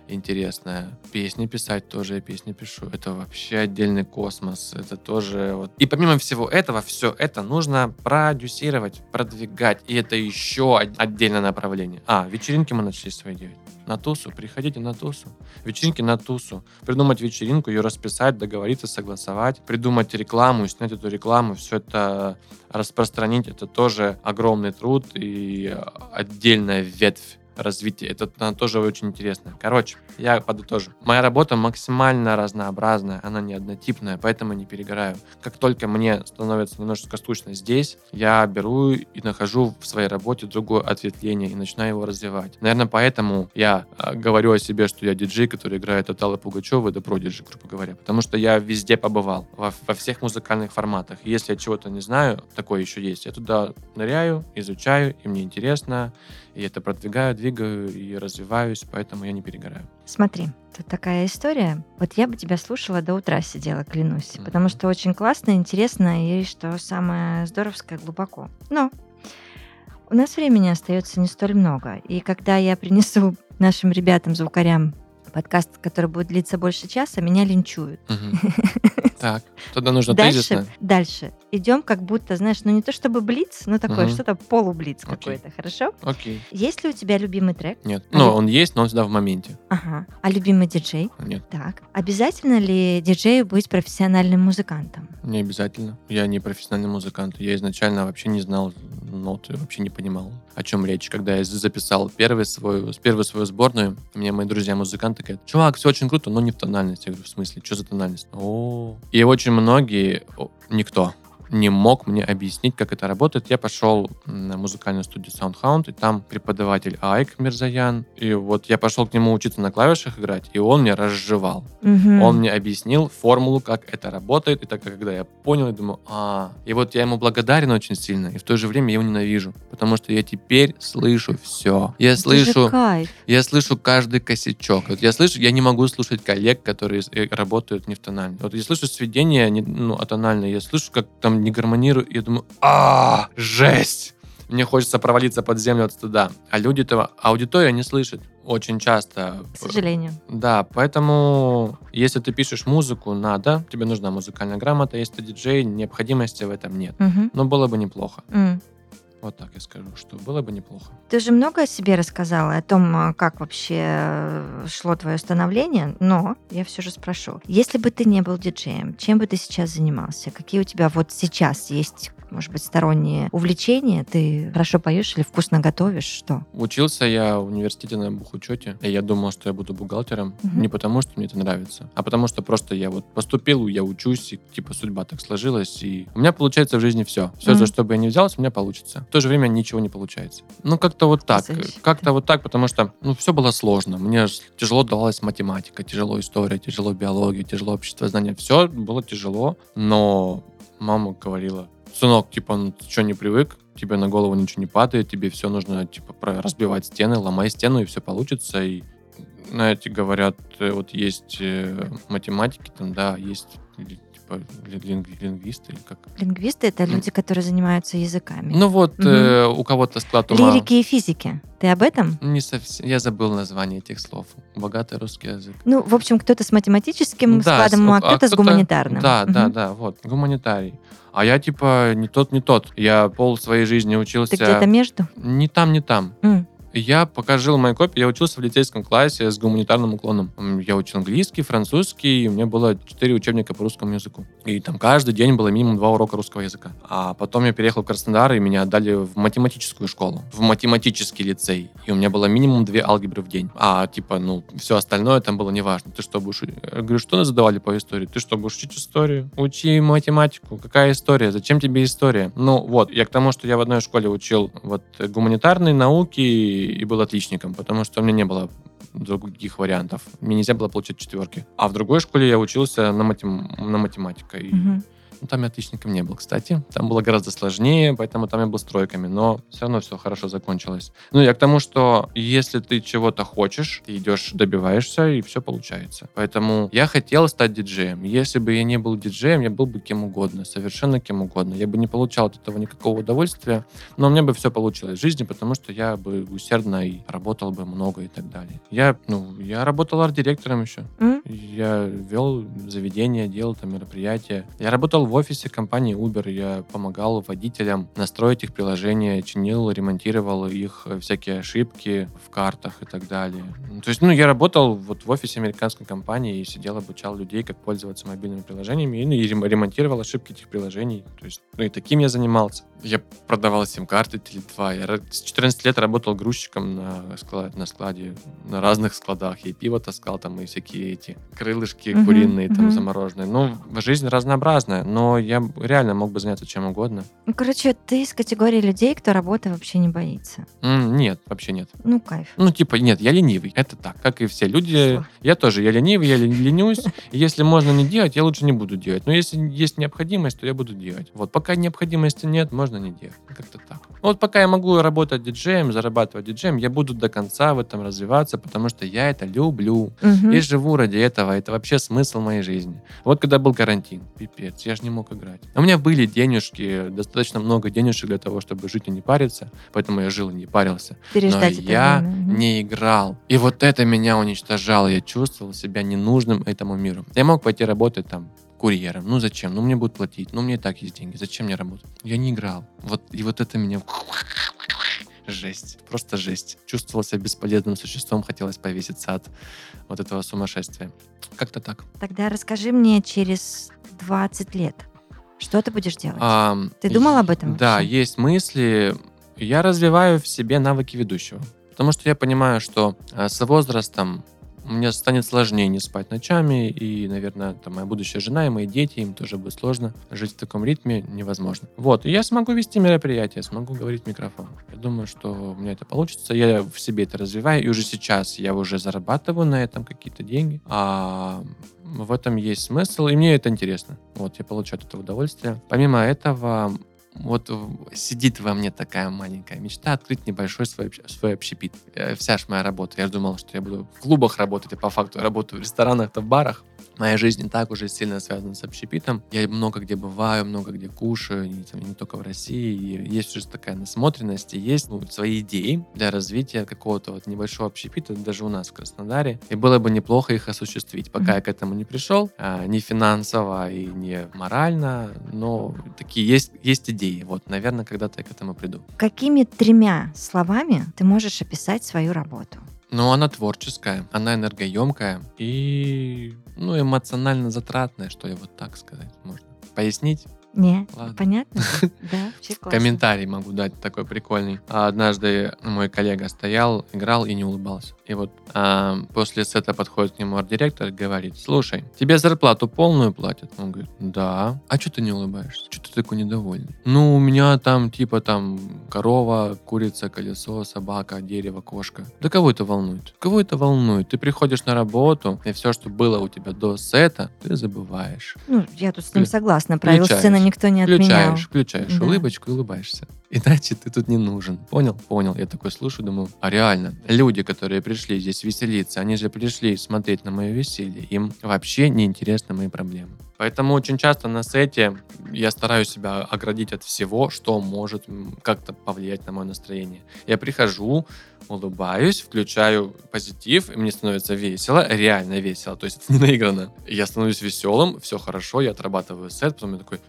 B: Интересное. Песни писать тоже я песни пишу. Это вообще отдельный космос. Это тоже вот. И помимо всего этого, все это нужно продюсировать, продвигать. И это еще отдельное направление. А, вечеринки мы начали свои делать. На тусу, приходите на тусу. Вечеринки на тусу. Придумать вечеринку, ее расписать, договориться, согласовать, придумать рекламу, снять эту рекламу, все это распространить. Это тоже огромный труд и отдельная ветвь развития. Это тоже очень интересно. Короче, я подытожу. Моя работа максимально разнообразная, она не однотипная, поэтому не перегораю. Как только мне становится немножечко скучно здесь, я беру и нахожу в своей работе другое ответвление и начинаю его развивать. Наверное, поэтому я э, говорю о себе, что я диджей, который играет от Аллы Пугачевой до продиджи, грубо говоря. Потому что я везде побывал, во, во всех музыкальных форматах. Если я чего-то не знаю, такое еще есть, я туда ныряю, изучаю, и мне интересно, и это продвигаю, двигаю и развиваюсь, поэтому я не перегораю.
A: Смотри, тут такая история. Вот я бы тебя слушала до утра сидела, клянусь.
B: Мгм.
A: Потому что очень классно, интересно и, что самое здоровское, глубоко. Но у нас времени остается не столь много. И когда я принесу <laughs> нашим ребятам, звукарям, подкаст, который будет длиться больше часа, меня линчуют.
B: Мгм. <laughs> Так, тогда нужно
A: Дальше,
B: тезисно.
A: дальше. Идем как будто, знаешь, ну не то чтобы блиц, но такое
B: Мгм.
A: что-то полублиц
B: Окей.
A: какой-то, хорошо?
B: Окей.
A: Есть ли у тебя любимый трек?
B: Нет.
A: А
B: Ну, он есть, но он всегда в моменте.
A: Ага. А любимый диджей?
B: Нет,
A: Так. Обязательно ли диджею быть профессиональным музыкантом?
B: не обязательно. Я не профессиональный музыкант. Я изначально вообще не знал ноты, вообще не понимал, о чем речь. Когда я записал первый свою, первую свою сборную, мне мои друзья-музыканты говорят, чувак, все очень круто, но не в тональности. Я говорю, в смысле, что за тональность? О. И очень многие, никто не мог мне объяснить, как это работает. Я пошел на музыкальную студию Soundhound, и там преподаватель Айк Мирзаян. И вот я пошел к нему учиться на клавишах играть, и он мне разжевал.
A: Мгм.
B: Он мне объяснил формулу, как это работает. И так когда я понял, я думаю, а. И вот я ему благодарен очень сильно, и в то же время я его ненавижу. Потому что я теперь слышу все. Я
A: Это
B: слышу, я слышу каждый косячок. Вот я слышу, я не могу слушать коллег, которые э, работают не в тональной. Вот я слышу сведения не, ну, атональные, я слышу, как там не гармонирует, и я думаю, а, жесть! Мне хочется провалиться под землю от стыда. А люди-то, аудитория не слышит очень часто.
A: К сожалению.
B: Да, поэтому если ты пишешь музыку, надо, тебе нужна музыкальная грамота, если ты диджей, необходимости в этом нет.
A: Мгм.
B: Но было бы неплохо.
A: М.
B: Вот так я скажу, что было бы неплохо.
A: Ты же много о себе рассказала, о том, а, как вообще э, шло твое становление, но я все же спрошу. Если бы ты не был диджеем, чем бы ты сейчас занимался? Какие у тебя вот сейчас есть, может быть, сторонние увлечения? Ты хорошо поешь или вкусно готовишь? Что?
B: Учился я в университете на бухучете, и я думал, что я буду бухгалтером.
A: Мгм.
B: Не потому, что мне это нравится, а потому, что просто я вот поступил, я учусь, и типа судьба так сложилась, и у меня получается в жизни все. Все,
A: Мгм.
B: за что бы я ни взялся, у меня получится. В то же время ничего не получается. Ну, как-то вот так. Как-то вот так, потому что, ну, все было сложно. Мне тяжело давалась математика, тяжело история, тяжело биология, тяжело общество знания. Все было тяжело, но мама говорила, сынок, типа, ну ты что, не привык? Тебе на голову ничего не падает, тебе все нужно, типа, разбивать стены, ломай стену, и все получится. И, знаете, говорят, э, вот есть э, математики, там, да, есть типа ли- линг- лингвисты или как.
A: Лингвисты — это люди, которые занимаются языками.
B: Ну вот,
A: Мгм.
B: э, у кого-то склад ума...
A: Лирики и физики. Ты об этом?
B: Не совсем. Я забыл название этих слов. Богатый русский язык.
A: Ну, в общем, кто-то с математическим
B: Да,
A: складом ума,
B: а
A: кто-то с гуманитарным.
B: Да, да,
A: Мгм.
B: да, вот, гуманитарий. А я типа не тот, не тот. Я пол своей жизни учился...
A: Ты где-то между?
B: Не там, не там.
A: М.
B: Я пока жил в моей копии, я учился в лицейском классе с гуманитарным уклоном. Я учил английский, французский, и у меня было 4 учебника по русскому языку. И там каждый день было минимум 2 урока русского языка. А потом я переехал в Краснодар, и меня отдали в математическую школу, в математический лицей. И у меня было минимум 2 алгебры в день. А типа, ну, все остальное там было неважно. Ты что будешь... Я говорю, что нас задавали по истории? Ты что, будешь учить историю? Учи математику. Какая история? Зачем тебе история? Ну, вот, я к тому, что я в одной школе учил вот гуманитарные науки и был отличником, потому что у меня не было других вариантов. Мне нельзя было получать четверки. А в другой школе я учился на, матем... на математика. И
A: Мгм.
B: Ну, там я отличником не был, кстати. Там было гораздо сложнее, поэтому там я был с тройками, но все равно все хорошо закончилось. Ну, я к тому, что если ты чего-то хочешь, ты идешь, добиваешься, и все получается. Поэтому я хотел стать диджеем. Если бы я не был диджеем, я был бы кем угодно, совершенно кем угодно. Я бы не получал от этого никакого удовольствия, но у меня бы все получилось в жизни, потому что я бы усердно и работал бы много и так далее. Я, ну, я работал арт-директором еще.
A: М?
B: Я вел заведение, делал там мероприятия. Я работал в офисе компании Uber. Я помогал водителям настроить их приложение, чинил, ремонтировал их э, всякие ошибки в картах и так далее. Ну, То есть, ну, я работал вот в офисе американской компании и сидел, обучал людей, как пользоваться мобильными приложениями и, ну, и рем- ремонтировал ошибки этих приложений. То есть, ну, и таким я занимался. Я продавал сим-карты Теле2. Я ра- с 14 лет работал грузчиком на, склад, на складе, на разных складах. Я и пиво таскал там, и всякие эти крылышки
A: Мгм,
B: куриные там
A: мгм.
B: замороженные. Ну, жизнь разнообразная, но я реально мог бы заняться чем угодно.
A: Ну, короче, ты из категории людей, кто работы вообще не боится.
B: М, Нет, вообще нет.
A: Ну, кайф.
B: Ну, типа, нет, я ленивый. Это так, как и все люди.
A: Всё.
B: Я тоже, я ленивый, я лен- ленюсь. Если можно не делать, я лучше не буду делать. Но если есть необходимость, то я буду делать. Вот, пока необходимости нет, можно не делать. Как-то так. Вот пока я могу работать диджеем, зарабатывать диджеем, я буду до конца в этом развиваться, потому что я это люблю.
A: Мгм.
B: И живу ради этого. Это вообще смысл моей жизни. Вот когда был карантин, пипец, я же не мог играть. У меня были денежки, достаточно много денежек для того, чтобы жить и не париться. Поэтому я жил и не парился. Но
A: Переждать это
B: я
A: время.
B: Не играл. И вот это меня уничтожало. Я чувствовал себя ненужным этому миру. Я мог пойти работать там курьером. Ну зачем? Ну мне будут платить. Ну мне и так есть деньги. Зачем мне работать? Я не играл. Вот, и вот это меня... <sniffs> Жесть. Просто жесть. Чувствовал себя бесполезным существом. Хотелось повеситься от вот этого сумасшествия. Как-то так.
A: Тогда расскажи мне через 20 лет, что ты будешь делать?
B: Ам,
A: Ты думал об этом
B: Да,
A: вообще?
B: есть мысли. Я развиваю в себе навыки ведущего. Потому что я понимаю, что э, с возрастом мне станет сложнее не спать ночами, и, наверное, там, моя будущая жена и мои дети, им тоже будет сложно жить в таком ритме, невозможно. Вот, и я смогу вести мероприятия, смогу говорить в микрофон. Я думаю, что у меня это получится, я в себе это развиваю, и уже сейчас я уже зарабатываю на этом какие-то деньги, а в этом есть смысл, и мне это интересно. Вот, я получаю от этого удовольствие. Помимо этого, вот сидит во мне такая маленькая мечта открыть небольшой свой, свой общепит. Э, Вся ж моя работа. Я думал, что я буду в клубах работать, а по факту я работаю в ресторанах, в барах. Моя жизнь так уже сильно связана с общепитом. Я много где бываю, много где кушаю, не, там, не только в России. И есть уже такая насмотренность, и есть ну, свои идеи для развития какого-то вот небольшого общепита, даже у нас в Краснодаре. И было бы неплохо их осуществить. Пока
A: Мгм.
B: я к этому не пришел, а, не финансово и не морально, но такие есть, есть идеи. Вот, наверное, когда-то я к этому приду.
A: Какими тремя словами ты можешь описать свою работу?
B: Но она творческая, она энергоемкая и ну, эмоционально затратная, что ли, вот так сказать можно. Пояснить?
A: Не,
B: Ладно.
A: понятно? <laughs> Да, вообще классно.
B: Комментарий могу дать такой прикольный. А Однажды мой коллега стоял, играл и не улыбался. И вот а, после сета подходит к нему арт-директор и говорит, слушай, тебе зарплату полную платят? Он говорит, да. А что ты не улыбаешься? Что ты такой недовольный? Ну, у меня там типа там корова, курица, колесо, собака, дерево, кошка. Да кого это волнует? Кого это волнует? Ты приходишь на работу, и все, что было у тебя до сета, ты забываешь.
A: Ну, я тут с ним согласна.
B: Включаешь,
A: сцены никто не отменял.
B: Включаешь, включаешь
A: Да.
B: улыбочку и улыбаешься. Иначе ты тут не нужен. Понял? Понял. Я такой слушаю, думаю, а реально, люди, которые пришли здесь веселиться, они же пришли смотреть на мое веселье. Им вообще не интересны мои проблемы. Поэтому очень часто на сете я стараюсь себя оградить от всего, что может как-то повлиять на мое настроение. Я прихожу, улыбаюсь, включаю позитив, и мне становится весело, реально весело, то есть это <laughs> не наиграно. Я становлюсь веселым, все хорошо, я отрабатываю сет, потом я такой,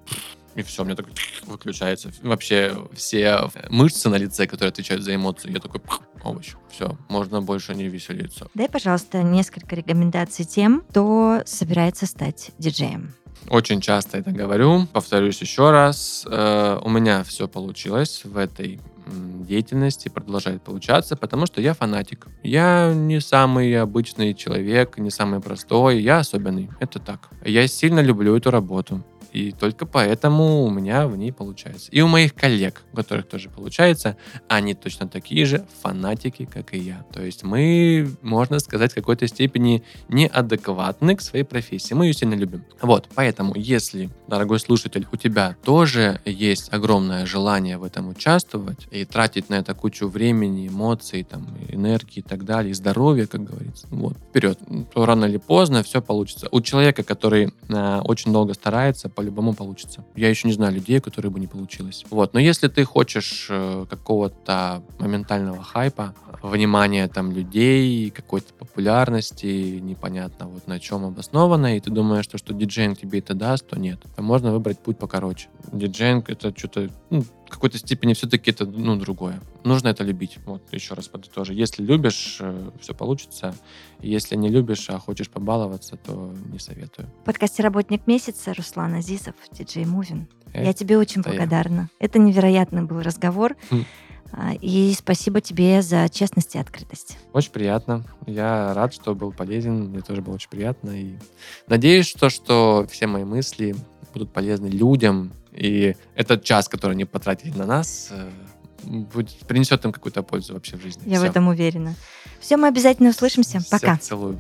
B: и все, у меня такой выключается. Вообще все мышцы на лице, которые отвечают за эмоции, я такой овощ. Все, можно больше не веселиться.
A: Дай, пожалуйста, несколько рекомендаций тем, кто собирается стать диджеем.
B: Очень часто это говорю. Повторюсь еще раз. Э, у меня все получилось в этой деятельности, продолжает получаться, потому что я фанатик. Я не самый обычный человек, не самый простой, я особенный. Это так. Я сильно люблю эту работу. И только поэтому у меня в ней получается. И у моих коллег, у которых тоже получается, они точно такие же фанатики, как и я. То есть мы, можно сказать, в какой-то степени неадекватны к своей профессии. Мы ее сильно любим. Вот, поэтому, если, дорогой слушатель, у тебя тоже есть огромное желание в этом участвовать и тратить на это кучу времени, эмоций, там, энергии и так далее, и здоровья, как говорится, вот, вперед, то рано или поздно все получится. У человека, который э, очень долго старается, по-любому получится. Я еще не знаю людей, которые бы не получилось. Вот, но если ты хочешь э, какого-то моментального хайпа, внимания там людей, какой-то популярности, непонятно вот на чем обосновано, и ты думаешь, что, что диджейнг тебе это даст, то нет. То можно выбрать путь покороче. Диджейнг это что-то, ну, какой-то степени все-таки это, ну, другое. Нужно это любить. Вот, еще раз подытожу. Если любишь, э, все получится. Если не любишь, а хочешь побаловаться, то не советую.
A: В подкасте «Работник месяца» Руслан Азизов, диджей Мувин.
B: Э,
A: Я тебе очень
B: это я.
A: благодарна. Это невероятный был разговор.
B: Хм.
A: А, И спасибо тебе за честность и открытость.
B: Очень приятно. Я рад, что был полезен. Мне тоже было очень приятно. И надеюсь, что, что все мои мысли будут полезны людям. И этот час, который они потратили на нас, э, будет, принесет им какую-то пользу вообще в жизни.
A: Я в
B: Всё.
A: этом уверена. Все, мы обязательно услышимся. Пока.
B: целую.